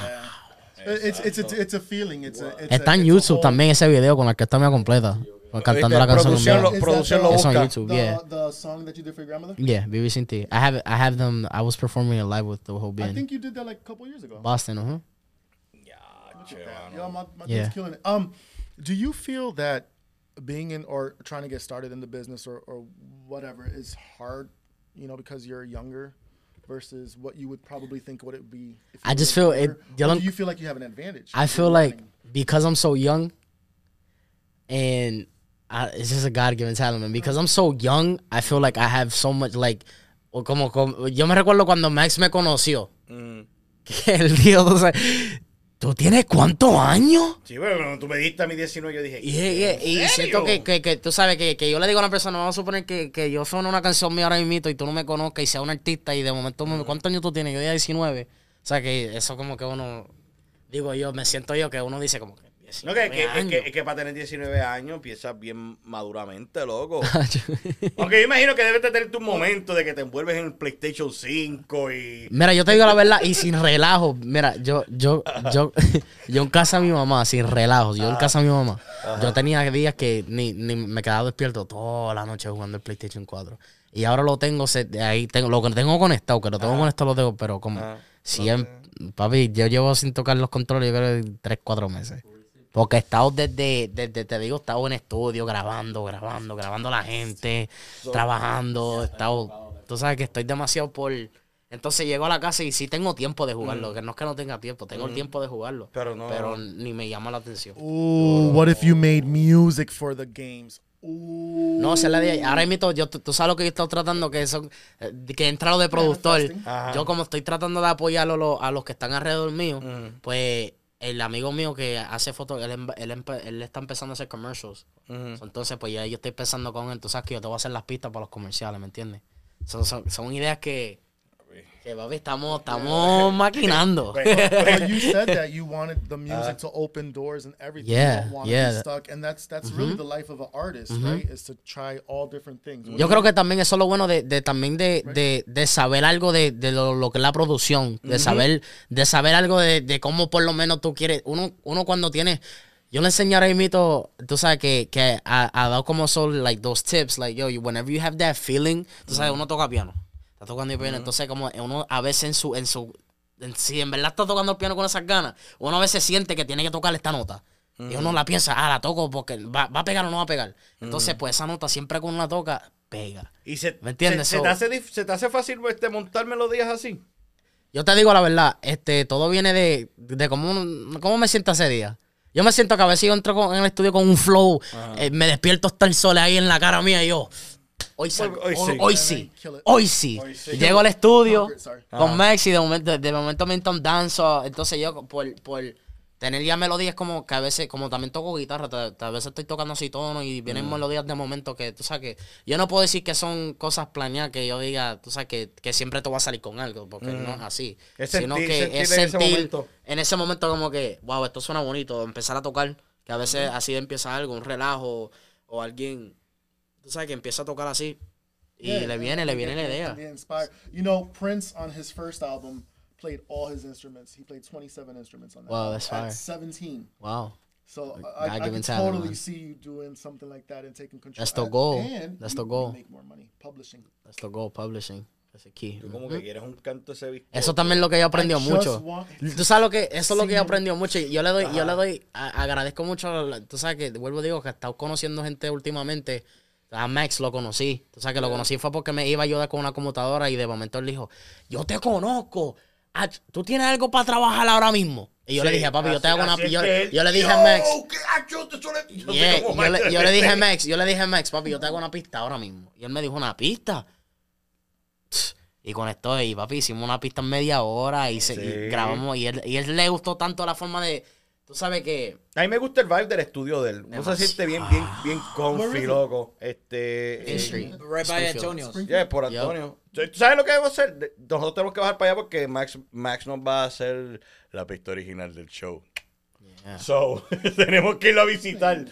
It's, it's, it's, a, it's a feeling. It's a, it's a- Está en it's a YouTube whole- también ese video con la orquesta mía completa. Cantando la canción. en Producción vivo. lo- Is that producción the- lo Eso en busca. YouTube, The, yeah. the song that you did for your grandmother? Yeah, BBC T. I have I have them. I was performing it live with the whole band. I think you did that like a couple years ago. Boston, uh-huh. Yeah, my, my Yeah. dude's killing it. Um, do you feel that being in or trying to get started in the business or, or whatever is hard, you know, because you're younger versus what you would probably think what it would be? If I just feel it- older? don't- you feel like you have an advantage? I feel like learning? because I'm so young, and I, it's just a God given talent, man. Because I'm so young, I feel like I have so much, like, o como, como- yo me recuerdo cuando Max me conoció, Mm. que él dijo, tú sabes, ¿tú tienes cuántos años? Sí, pero cuando tú me diste a mi 19, yo dije, Y, y- y ¿en siento que, que, que tú sabes que, que yo le digo a una persona, vamos a suponer que, que yo sueno una canción mía ahora mismo y tú no me conozcas y sea un artista y de momento, me- ¿cuántos años tú tienes? Yo día 19. O sea que eso como que uno, digo yo, me siento yo que uno dice como que... No, que, 19 que, es que, años. es que para tener 19 años piensas bien maduramente, loco. Aunque yo imagino que debes de tener tu momento de que te envuelves en el PlayStation 5 y... Mira, yo te digo la verdad y sin relajo. Mira, yo, yo, yo, yo en casa de mi mamá, sin relajo, yo en casa de mi mamá, yo tenía días que ni, ni me quedaba despierto toda la noche jugando el PlayStation 4. Y ahora lo tengo, ahí tengo, lo que tengo conectado, que lo tengo conectado lo tengo, pero como Ajá. siempre, papi, yo llevo sin tocar los controles, yo creo, 3, 4 meses. Porque he estado desde, desde, te digo, he estado en estudio grabando, grabando, grabando a la gente, trabajando, he estado, tú sabes que estoy demasiado por... Entonces llego a la casa y sí tengo tiempo de jugarlo, que no es que no tenga tiempo, tengo el tiempo de jugarlo. Pero no- Pero ni me llama la atención. Ooh, what if you made music for the games? Ooh. No, es la idea. Ahora mismo, yo, tú, sabes lo que yo he estado tratando, que son, eh, que entra lo de productor. Yo como estoy tratando de apoyar a los, a los que están alrededor mío, pues el amigo mío que hace fotos, él, él, está empezando a hacer commercials. Entonces, pues ya yo estoy pensando con él. Tú sabes que yo te voy a hacer las pistas para los comerciales, ¿me entiendes? Son, son, son ideas que, que papi, estamos, estamos maquinando. But you said that you wanted the music to open doors and everything. Yeah, you don't want yeah. to be stuck, and that's that's really the life of an artist, right? Is to try all different things. Yo creo que también eso es lo bueno de, de también de, de, de saber algo de, de lo, lo que es la producción, de saber, de saber algo de, de cómo por lo menos tú quieres, uno, uno cuando tiene, yo le enseñaré a mito, tú sabes que, que ha, ha dado como son like those tips, like yo, you- whenever you have that feeling, tú sabes, uno toca piano, está tocando el piano, entonces como uno a veces en su, en su, en- si en verdad está tocando el piano con esas ganas, uno a veces siente que tiene que tocar esta nota. Y uno la piensa, ah, la toco porque va, va a pegar o no va a pegar. Entonces, pues esa nota siempre que uno la toca, pega. Y se, ¿Me entiendes? Se, te hace, se te hace fácil este, montar melodías así. Yo te digo la verdad, este, todo viene de, de cómo, cómo me siento ese día. Yo me siento que a veces yo entro con- en el estudio con un flow, eh, me despierto hasta el sol ahí en la cara mía y yo, hoy, salgo, Hoy hoy, sí. hoy sí, hoy sí. Hoy sí. Llego al estudio Sorry. con Max y de momento, de momento me entran danzo, entonces yo por, por tener ya melodías como que a veces, como también toco guitarra, ta- ta- a veces estoy tocando así tono y vienen melodías de momento que, tú sabes que, yo no puedo decir que son cosas planeadas que yo diga, tú sabes que, que siempre te va a salir con algo, porque no es así. Es sino sentir- que sentir es en ese sentir momento. en ese momento como que, wow, esto suena bonito, empezar a tocar, que a veces así empieza algo, un relajo, o alguien, tú sabes que empieza a tocar así, y Yeah, le viene, le viene la idea. You know, Prince on his first album played all his instruments. He played 27 instruments on that. Wow, that's fire. at 17. Wow. So I, I God-given can talent, totally man. see you doing something like that and taking control. That's the goal. And That's the goal. Make more money publishing. That's the goal, publishing. That's the key. Tú como que quieres un canto ese visto. Eso también es lo que yo aprendió I just mucho. Tú sabes lo que, eso es lo que yo Sí. aprendió mucho. y Yo le doy, yo le doy, a- agradezco mucho, la- tú sabes que, vuelvo digo, que he estado conociendo gente últimamente. A Max lo conocí. Tú sabes que lo conocí fue porque me iba a ayudar con una computadora y de momento él dijo, yo te conozco. ¿Tú tienes algo para trabajar ahora mismo? Y yo le dije, papi, yo te hago una... Yo, él- yo le dije a Max, suele- yo Yeah, le, Max yo le dije a de- Max, yo le dije a Max, papi, yo te hago una pista ahora mismo. Y él me dijo, ¿una pista? Y con esto, y papi, hicimos una pista en media hora y, se, y grabamos. Y él, y él le gustó tanto la forma de. Tú sabes que. A mí me gusta el vibe del estudio de él. Uno se siente bien, bien, bien comfy, loco. Este. Main eh, Street. Right by. Antonio's. Yeah, por Antonio. ¿Tú sabes lo que debo hacer? Nosotros tenemos que bajar para allá porque Max, Max nos va a hacer la pista original del show. Yeah. So, tenemos que irlo a visitar.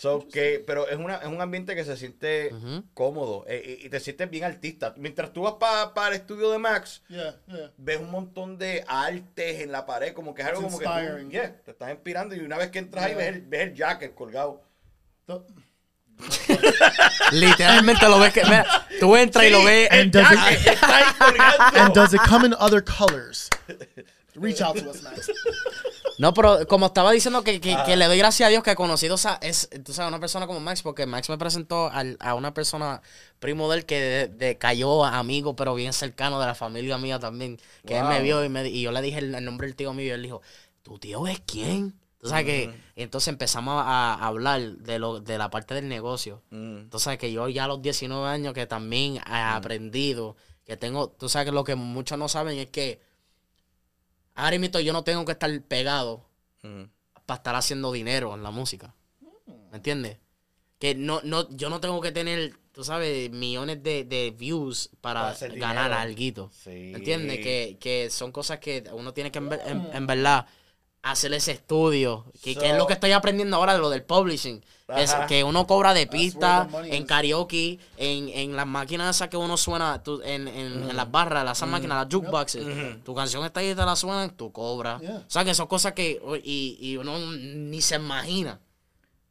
So, que, pero es, una, es un ambiente que se siente cómodo eh, y, y te sientes bien artista. Mientras tú vas para el estudio de Max, Yeah, yeah. ves un montón de artes en la pared, como que es algo It's como que tú, inspiring. yeah, te estás inspirando y una vez que entras ahí ves el, ves el jacket colgado. The- Literalmente lo ves que. Mira, tú entras y lo ves. And does it, está and does it come in other colors? Reach out to us, Max. No, pero como estaba diciendo que, que, que le doy gracias a Dios que he conocido esa, es, tú sabes, una persona como Max, porque Max me presentó al- a una persona primo de él que de, de- cayó amigo, pero bien cercano de la familia mía también, que él me vio y, me, y yo le dije el, el nombre del tío mío y él dijo, ¿tu tío es quién? Tú sabes que entonces empezamos a, a hablar de lo de la parte del negocio. Mm. Tú sabes que yo ya a los 19 años que también he aprendido, que tengo, tú sabes que lo que muchos no saben es que ahora mismo yo no tengo que estar pegado Mm. para estar haciendo dinero en la música. ¿Me entiendes? Que no, no, yo no tengo que tener, tú sabes, millones de, de views para, ganar dinero. algo. Sí. ¿Me entiendes? Que, que son cosas que uno tiene que en, en- en verdad hacer ese estudio. Que, que es lo que estoy aprendiendo ahora de lo del publishing. Que, es- que uno cobra de pista, en karaoke, en, en las máquinas esas que uno suena tú- en, en, en las barras, las máquinas, las jukeboxes. Tu canción está ahí y te la suenan, tú cobras. Yeah. O sea, que son cosas que y, y uno ni se imagina.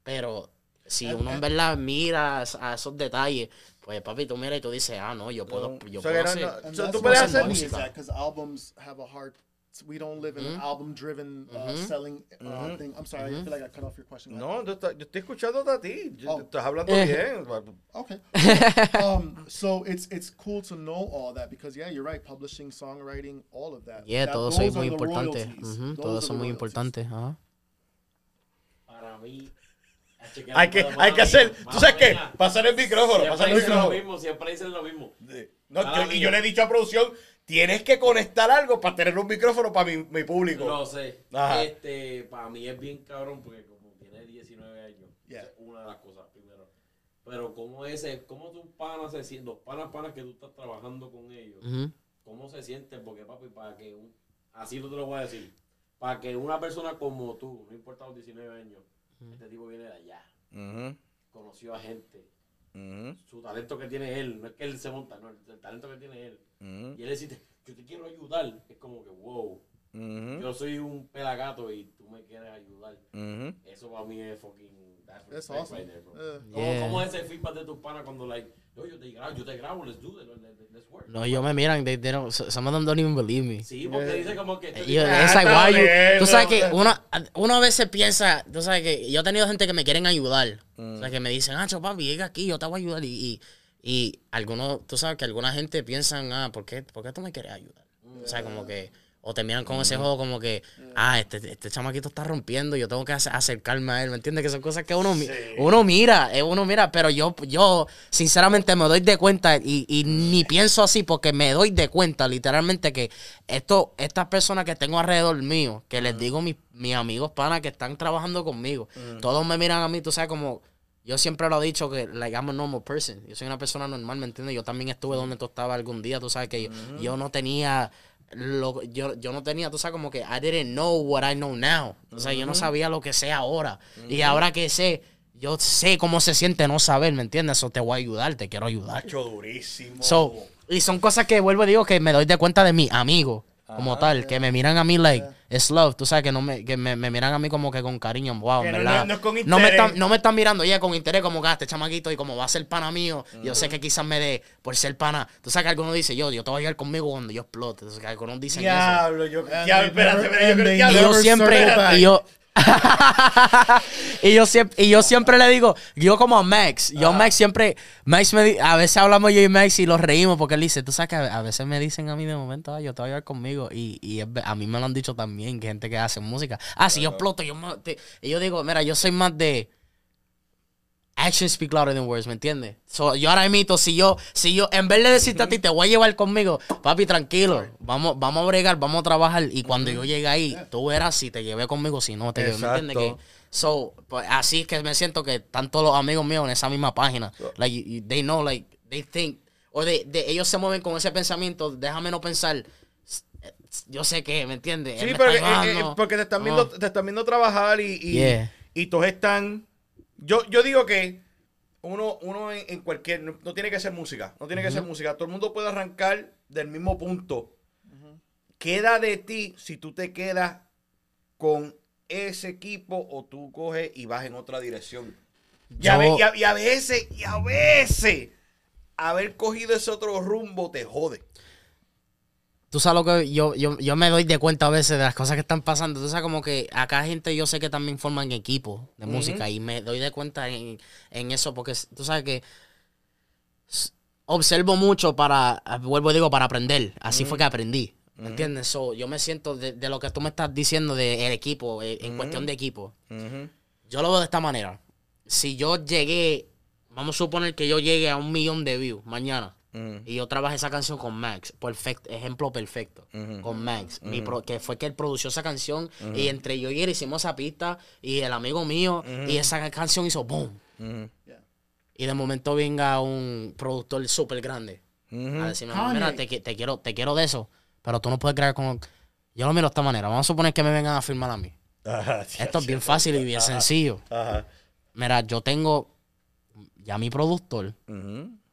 Pero si uno en verdad mira a esos detalles, pues papi, tú mira y tú dices, ah, no, yo puedo, yo puedo hacer. no- And So, that's tú what's puedes so hacer funny is música. that because albums have a hard. We don't live in an album-driven uh, selling uh, thing. I'm sorry, I feel like I cut off your question. No, yo, está- yo estoy escuchándote a ti. Yo- Oh. Estás hablando Eh. bien. Okay. um, so it's it's cool to know all that because yeah, you're right. Publishing, songwriting, all of that. Yeah, That- todo eso muy are the importante. royalties. Ujú, Those todo are eso the es muy royalties. importante. Ajá. Para mí. Hay que, hay que hacer. ¿Tú sabes qué? Pasar el micrófono. Pasar Siempre el dicen lo micrófono. mismo, siempre dicen lo mismo. No, yo- y yo le he dicho a producción: tienes que conectar algo para tener un micrófono para mi, mi público. Lo sé. Ajá. Este, para mí es bien cabrón porque como tiene 19 años, Yeah. es una de las cosas primero. Pero como ese, como tus panas se sienten, los panas panas que tú estás trabajando con ellos, cómo se sienten, porque papi, para que un, así no te lo voy a decir, para que una persona como tú, no importa los 19 años, este tipo viene de allá, conoció a gente, ujú, su talento que tiene él, no es que él se monta, no, el, el talento que tiene él. ujú, Y él dice, yo te quiero ayudar, es como que, wow, ujú, yo soy un pelagato y tú me quieres ayudar. Eso para mí es fucking. That's, awesome. right there, bro. Yeah. ¿Cómo, Yeah. cómo es ese feedback de tus panas cuando, like, yo, yo te grabo, yo te grabo, let's do it, let's, let's work? No, ellos me miran, they, they don't, some of them don't even believe me. Sí, porque dice como que. yo, it's like, está why you- Tú sabes que no. uno, uno a veces piensa, tú sabes que yo he tenido gente que me quieren ayudar. O sea, que me dicen, ah, papi, llega aquí, yo te voy a ayudar. Y, y, y algunos, tú sabes que alguna gente piensan, ah, ¿por qué, ¿por qué tú me quieres ayudar? O sea, como que, o te miran con ese juego como que, ah, este, este chamaquito está rompiendo, yo tengo que ace- acercarme a él, ¿me entiendes? Que son cosas que uno, uno mira, eh, uno mira, pero yo, yo sinceramente me doy de cuenta y, y ni pienso así porque me doy de cuenta literalmente que esto, estas personas que tengo alrededor mío, que les digo mis, mis amigos panas que están trabajando conmigo, todos me miran a mí, tú sabes, como... Yo siempre lo he dicho que, like, I'm a normal person. Yo soy una persona normal, ¿me entiendes? Yo también estuve donde tú estabas algún día, tú sabes que yo, yo no tenía, lo, yo, yo no tenía, tú sabes, como que I didn't know what I know now. O sea, yo no sabía lo que sé ahora. Y ahora que sé, yo sé cómo se siente no saber, ¿me entiendes? Eso te voy a ayudar, te quiero ayudar. Durísimo. So, y son cosas que vuelvo y digo que me doy de cuenta de mis amigos, como tal, que me miran a mí like, it's love, tú sabes, que no me, que me, me miran a mí como que con cariño, wow, en no- verdad. no- no es con me están, no me están mirando ya con interés como que ah, este chamaquito y como va a ser pana mío, yo sé que quizás me dé por ser pana. Tú sabes que algunos dicen, yo, yo te voy a llevar conmigo cuando yo explote. Entonces, que algunos dicen eso. Diablo, yo. They espérate, espérate, yo creo Y diablo, yo siempre, y yo, y yo siempre, y yo siempre le digo, yo como a Max, yo Max siempre, Max me di- a veces hablamos yo y Max y los reímos porque él dice, tú sabes que a a veces me dicen a mí de momento, "Ay, yo te voy a llevar conmigo, y, y es a mí me lo han dicho también, que gente que hace música, ah, si yo exploto, yo me- te- y yo digo, mira, yo soy más de Actions speak louder than words, ¿me entiendes? So, yo ahora mismo, si yo, si yo, en vez de decirte a ti, te voy a llevar conmigo, papi, tranquilo, vamos, vamos a bregar, vamos a trabaar, y cuando yo llegue ahí, tú verás si te llevé conmigo, si no te llevé, ¿me entiendes? Que, so, pues, así es que me siento que tanto los amigos míos en esa misma página, like, you- you- they know, like, they think, o de, de- ellos se mueven con ese pensamiento, déjame no pensar, yo sé que, ¿me entiendes? Él Sí, me pero está eh, eh, porque te están viendo, te están viendo trabajar y, y, Yeah. y todos están. Yo, yo digo que uno, uno en, en cualquier. No, no tiene que ser música. No tiene que ser música. Todo el mundo puede arrancar del mismo punto. Queda de ti si tú te quedas con ese equipo o tú coges y vas en otra dirección. Y, a, Yo- ve- y a- y a veces, y a veces, haber cogido ese otro rumbo te jode. Tú sabes lo que yo, yo, yo me doy de cuenta a veces de las cosas que están pasando. Tú sabes como que acá gente yo sé que también forman equipos de música y me doy de cuenta en, en eso porque tú sabes que observo mucho para, vuelvo y digo, para aprender. Así fue que aprendí. ¿Me entiendes? So, yo me siento de, de lo que tú me estás diciendo del equipo, eh, en cuestión de equipo. Yo lo veo de esta manera. Si yo llegué, vamos a suponer que yo llegue a un millón de views mañana. Ujú. Y yo trabajé esa canción con Max, perfecto, ejemplo perfecto, con Max, mi pro- que fue que él produció esa canción y entre yo y él hicimos esa pista y el amigo mío y esa canción hizo boom. Y de momento venga un productor súper grande a decirme, mira, te, qui- te quiero, te quiero de eso, pero tú no puedes crear con... Yo lo miro de esta manera, vamos a suponer que me vengan a firmar a mí. Ajá, Esto es bien fácil y bien sencillo. Ajá. Mira, yo tengo ya mi productor.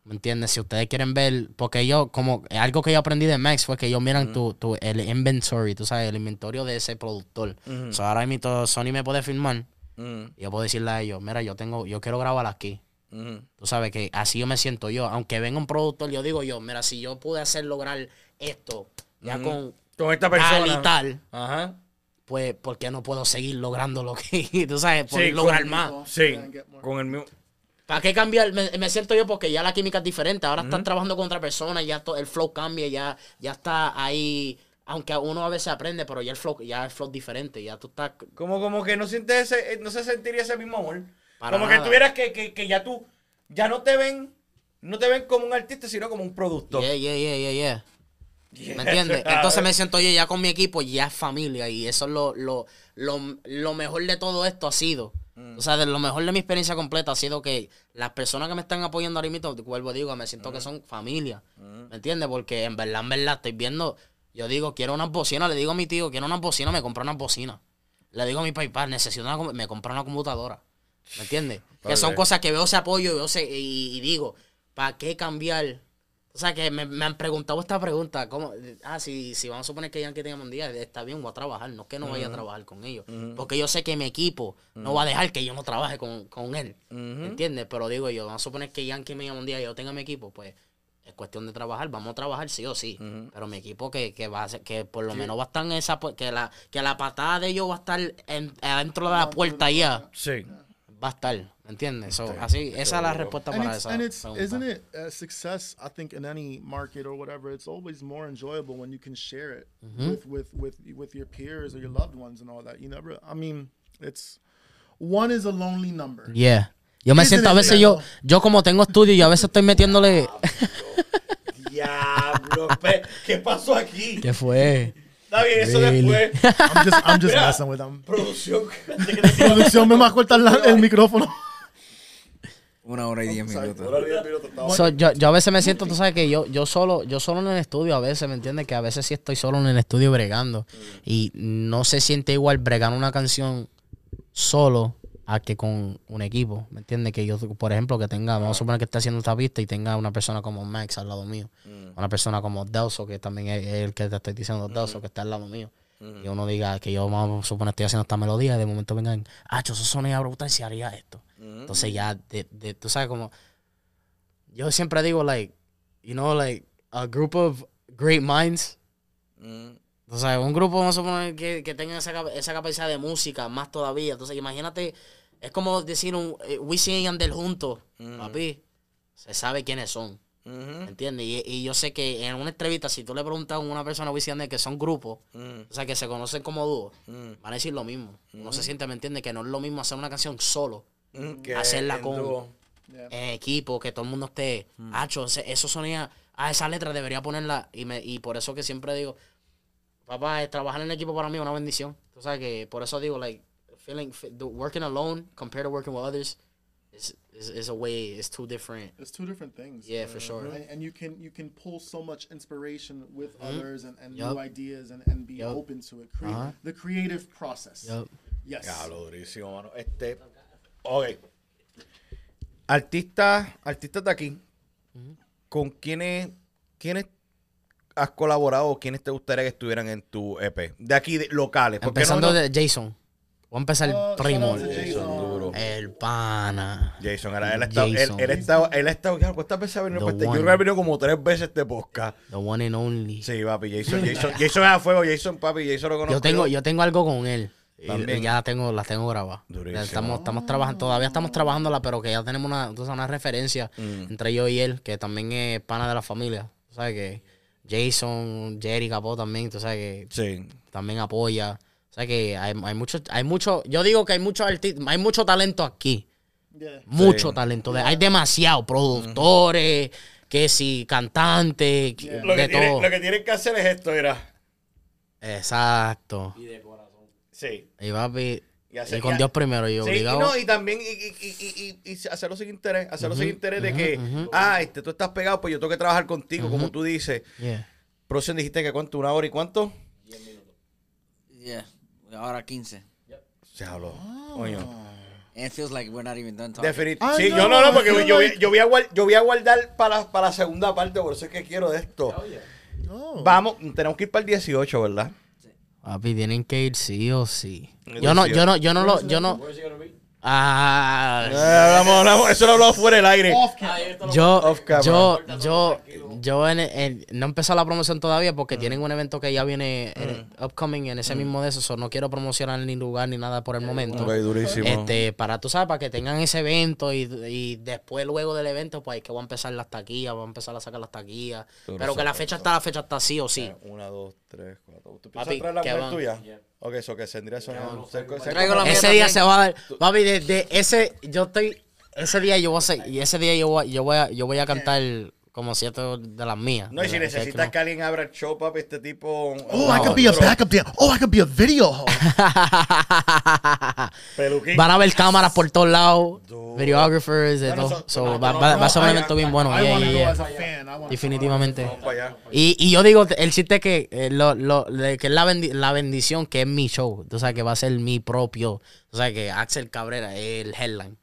¿Me entiendes? Si ustedes quieren ver, porque yo, como algo que yo aprendí de Max fue que ellos miran tu, tu, el inventory, tú sabes, el inventario de ese productor. So, ahora mismo Sony me puede firmar Ujú. y yo puedo decirle a ellos, mira, yo tengo, yo quiero grabar aquí. Tú sabes que así yo me siento yo. Aunque venga un productor, yo digo yo, mira, si yo pude hacer lograr esto ya con Con esta tal persona. y tal, Ajá. pues, ¿por qué no puedo seguir logrando lo que, tú sabes, por Sí, lograr con- más? Sí, con el mío. ¿Para qué cambiar? Me, me siento yo porque ya la química es diferente. Ahora estás trabajando con otra persona, ya to- el flow cambia, ya, ya está ahí. Aunque uno a veces aprende, pero ya el flow, ya el flow es diferente. Ya tú estás. Como, como que no sientes ese, eh, no se sentiría ese mismo amor. Para como que tuvieras que, que, que ya tú, ya no te ven, no te ven como un artista, sino como un productor. Yeah, yeah, yeah, yeah, yeah. Yeah. ¿Me entiendes? Entonces me siento yo ya con mi equipo, ya es familia. Y eso es lo, lo, lo, lo mejor de todo esto ha sido. O sea, de lo mejor de mi experiencia completa ha sido que las personas que me están apoyando ahora mismo, vuelvo digo, me siento que son familia. ¿Me entiendes? Porque en verdad, en verdad, estoy viendo. Yo digo, quiero unas bocinas. Le digo a mi tío, quiero unas bocinas, me compra unas bocinas. Le digo a mi papá, necesito una, me compra una computadora. ¿Me entiendes? Que son cosas que veo ese apoyo y, veo ese- y, y digo, ¿para qué cambiar? O sea, que me, me han preguntado esta pregunta. ¿cómo? Ah, si, si vamos a suponer que Yankee tenga un día, está bien, voy a trabajar. No es que no vaya a trabajar con ellos. Porque yo sé que mi equipo no va a dejar que yo no trabaje con, con él. ¿Me entiendes? Pero digo yo, vamos a suponer que Yankee me llama un día y yo tenga mi equipo, pues es cuestión de trabajar. Vamos a trabajar sí o sí. Pero mi equipo que, que va a ser- que por lo menos va a estar en esa, pu- que la, que la patada de ellos va a estar en, adentro de la puerta ya. Sí. Va a estar, ¿me entiendes? So, así, esa es la respuesta and para it's, esa and it's pregunta. isn't it uh, success i think in any market or whatever it's always more enjoyable when you can share it Mm-hmm. with with with with your peers or your loved ones and all that you never i mean it's one is a lonely number Yeah. Yo me Isn't siento a veces yo, yo como tengo estudio, yo a veces estoy metiéndole. Diablo, ¿qué pasó aquí? ¿Qué fue? Está bien, eso Really? después. i'm just i'm just Mira. messing with them Producción. producción me va a cortar el micrófono Una hora y diez minutos. So, yo, yo a veces me siento, tú sabes que yo, yo solo, yo solo en el estudio, a veces, ¿me entiendes? Que a veces sí estoy solo en el estudio bregando. Y no se siente igual bregar una canción solo a que con un equipo, ¿me entiendes? Que yo, por ejemplo, que tenga, vamos a suponer que esté haciendo esta pista y tenga una persona como Max al lado mío. Una persona como Delso, que también es el que te estoy diciendo, Delso, que está al lado mío. Y uno diga que yo, vamos a suponer, estoy haciendo esta melodía y de momento vengan, ah, eso sonía brutal si haría esto. Entonces ya, de, de- tú sabes como, yo siempre digo, like, you know, like, a group of great minds. O sea, un grupo, vamos a suponer, que, que tenga esa, esa capacidad de música, más todavía. Entonces, imagínate, es como decir un eh, Wisin y juntos, papi. Se sabe quiénes son. ¿Me entiendes? Y, y yo sé que en una entrevista, si tú le preguntas a una persona Wisin y que son grupos, o sea, que se conocen como dúo, van a decir lo mismo. No se siente, ¿me entiendes? Que no es lo mismo hacer una canción solo hacerla con en equipo, que todo el mundo esté, hacho, ese- eso sonía, a esa letra debería ponerla, y me, y por eso que siempre digo, papá, eh, trabajar en equipo para mí es una bendición. Tú sabes que por eso digo, like, feeling, working alone compared to working with others is, is, is a way, it's two different. it's two different things Yeah, for sure. and, and you can you can pull so much inspiration with others and, and Yup. new ideas and, and be Yup. open to it Crea- Uh-huh. the creative process Yup. yes Diablo, durísimo, mano. Este. Ok. Artistas, artistas de aquí. ¿Con quiénes, quiénes has colaborado o quiénes te gustaría que estuvieran en tu EP? De aquí, de, locales. Empezando no, no- de Jason. Voy a empezar Oh, el primo. Jason. duro. El pana. Jason, era- él ha estado, él, él ha estado, él ha estado, claro, ¿cuántas veces ha venido este? Yo creo que ha venido como tres veces este podcast. The one and only. Sí, papi, Jason, Jason, Jason es a fuego, Jason, papi, Jason lo conozco. Yo tengo, yo tengo algo con él. También. ya la tengo, la tengo grabada. Durísimo. Estamos, estamos trabajando, todavía estamos trabajándola, pero que ya tenemos una, tú sabes, una referencia Mm. entre yo y él, que también es pana de la familia. ¿Sabes que Jason, Jerry Capó también, tú sabes que Sí. también apoya. O sea que hay, hay mucho, hay mucho, yo digo que hay mucho artistas, hay mucho talento aquí. Yeah. Mucho talento. hay demasiado. Productores, que si cantantes, Lo que, de tiene- todo. lo que tienen que hacer es esto, era. Exacto. Y de corazón. Sí. Y papi, Y hacer- y con Dios primero, y Sí, y, obligado. no, y también y, y- y- y- y hacerlo sin interés, hacerlo sin interés de que, ah, este, tú estás pegado, pues yo tengo que trabajar contigo, como tú dices. Yeah. Próximo dijiste que cuánto, una hora y cuánto? Yeah. Ahora 15. Se habló. Coño. And it feels like we're not even done talking. Definit- I sí, know, yo no, no, porque yo, voy- like- yo, voy a guard- yo voy a guardar para, para la segunda parte, por eso es que quiero de esto. Oh. Vamos, tenemos que ir para el 18, ¿verdad? Papi, tienen que ir sí o sí. Yo no, 18. yo no, yo no lo, yo no. Ah, Eh, hablamos, hablamos, eso lo hablamos fuera del aire. Yo, Off yo, yo, yo en, en- no he empezado la promoción todavía porque tienen un evento que ya viene en- upcoming en ese mismo de eso, so no quiero promocionar ni lugar ni nada por el momento. Ok, durísimo. Este, para tú sabes, para que tengan ese evento y, y después luego del evento, pues que voy a empezar las taquillas, voy a empezar a sacar las taquillas. Pero que la fecha está, la fecha está sí o sí. Una, dos, tres, cuatro. ¿Tú piensas Papi, traer la ¿qué mujer tuya? Ok, eso que tendría eso. Ese día también. se va a dar, papi, de, de ese, yo estoy, ese día yo voy a ser- y ese día yo voy, yo voy a, yo voy a cantar como siete de las mías. No, y si que necesitas no. que alguien abra el show, papi, este tipo. Oh, I could be a backup dancer. Oh, I could be a video. Peluquín. Van a haber cámaras por todos lados, videographers, de todo. so- va, va- va a ser un evento bien bueno. Yeah, yeah, yeah. Definitivamente. Vamos para allá. Y, y yo digo, el chiste es que, eh, lo, lo, de que es la, bendi- la bendición que es mi show. O sea, que va a ser mi propio. O sea, que Axel Cabrera es el headline.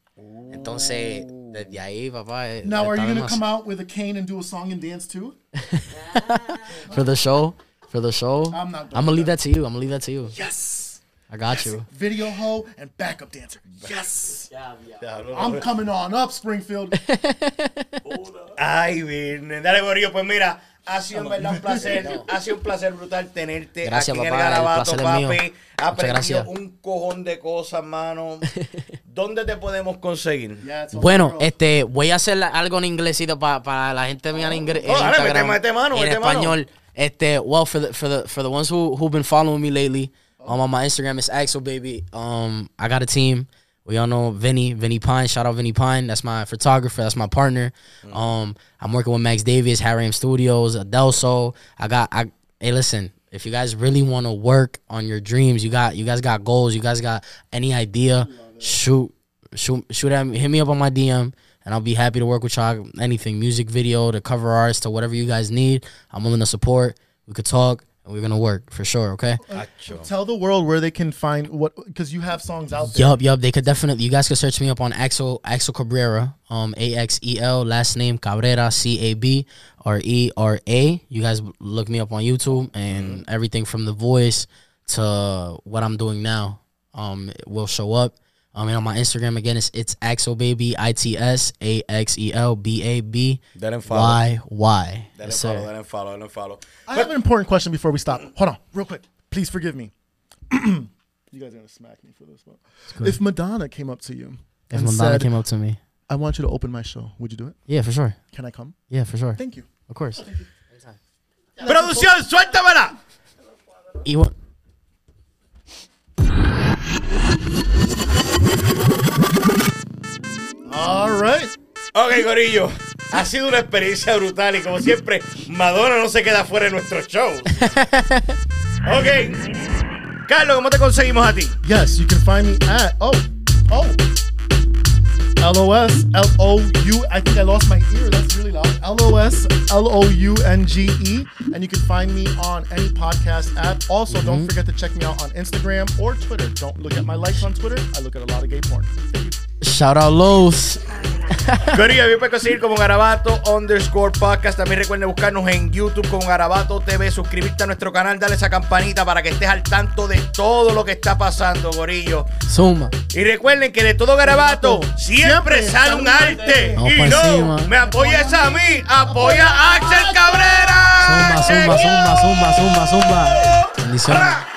Entonces, desde ahí, papá. eh, Now, are you gonna come out with a cane and do a song and dance too? For the show? For the show? I'm not doing I'm gonna leave that to you. I'm gonna leave that to you. Yes. I got you. Video hoe and backup dancer. Yes. Ya, ya. Diablo. I'm coming on up, Springfield. Ay, Virgen. Dale, Gorillo. Pues mira, ha sido en verdad un placer. Ha sido un placer brutal tenerte Gracias, aquí en papá, el el Garabato, mío. papi. Ha Muchas aprendido gracias. un cojón de cosas, mano. ¿Dónde te podemos conseguir? Yeah, it's Bueno, este, voy a hacer algo en inglesito para para la gente mía en, en Oh, dale, Instagram. mete- mete mano, en mano. español. Este, well, for the for the for the ones who who've been following me lately, um, on my Instagram is Axel Baby. Um, I got a team. We all know Vinny, Vinny Pine. Shout out Vinny Pine. That's my photographer. That's my partner. Um, I'm working with Max Davis, Harry M Studios, Adelso. I got. I hey, listen. If you guys really want to work on your dreams, you got you guys got goals. You guys got any idea? Shoot, shoot, shoot at me. Hit me up on my DM, and I'll be happy to work with y'all. Anything, music video, to cover arts, to whatever you guys need. I'm willing to support. We could talk, and we're gonna work for sure. Okay. Tell the world where they can find what because you have songs out there. Yup, yup. They could definitely. You guys could search me up on Axel Axel Cabrera, um, A X E L, last name Cabrera, C A B R E R A. You guys look me up on YouTube, and everything from the voice to what I'm doing now, um, will show up. Um, and on my Instagram again, it's it's Axel Baby, I T S A X E L B A B Dale en follow. Y Y. Dale en Yes, follow, sir. dale en follow, dale en follow. I have an important question before we stop. Hold on, real quick. Please forgive me. you guys are gonna smack me for this one. If Madonna came up to you If and Madonna said, came up to me, "I want you to open my show," would you do it? yeah, for sure. Can I come? Yeah, for sure. Thank you. Of course. Producción, suéltamela. Y wa- All right. Ok, Gorillo. Ha sido una experiencia brutal y como siempre, Madonna no se queda fuera de nuestros shows. Ok. Carlos, ¿cómo te conseguimos a ti? Yes, you can find me at oh oh L O S L O U. I think I lost my ear. That's really loud. L O S L O U N G E, and you can find me on any podcast app. Also, don't mm-hmm. forget to check me out on Instagram or Twitter. Don't look at my likes on Twitter. I look at a lot of gay porn. Thank you. Shout out Los. Gorillo, me puedes conseguir como Garabato underscore podcast. También recuerden buscarnos en YouTube como Garabato TV. Suscribirte a nuestro canal, dale esa campanita para que estés al tanto de todo lo que está pasando, Gorillo. Suma. Y recuerden que de todo Garabato siempre sale un arte. Y no, encima. me apoyas a mí, apoya a Axel Cabrera. Zumba, zumba, zumba, zumba, zumba, zumba. Bendiciones.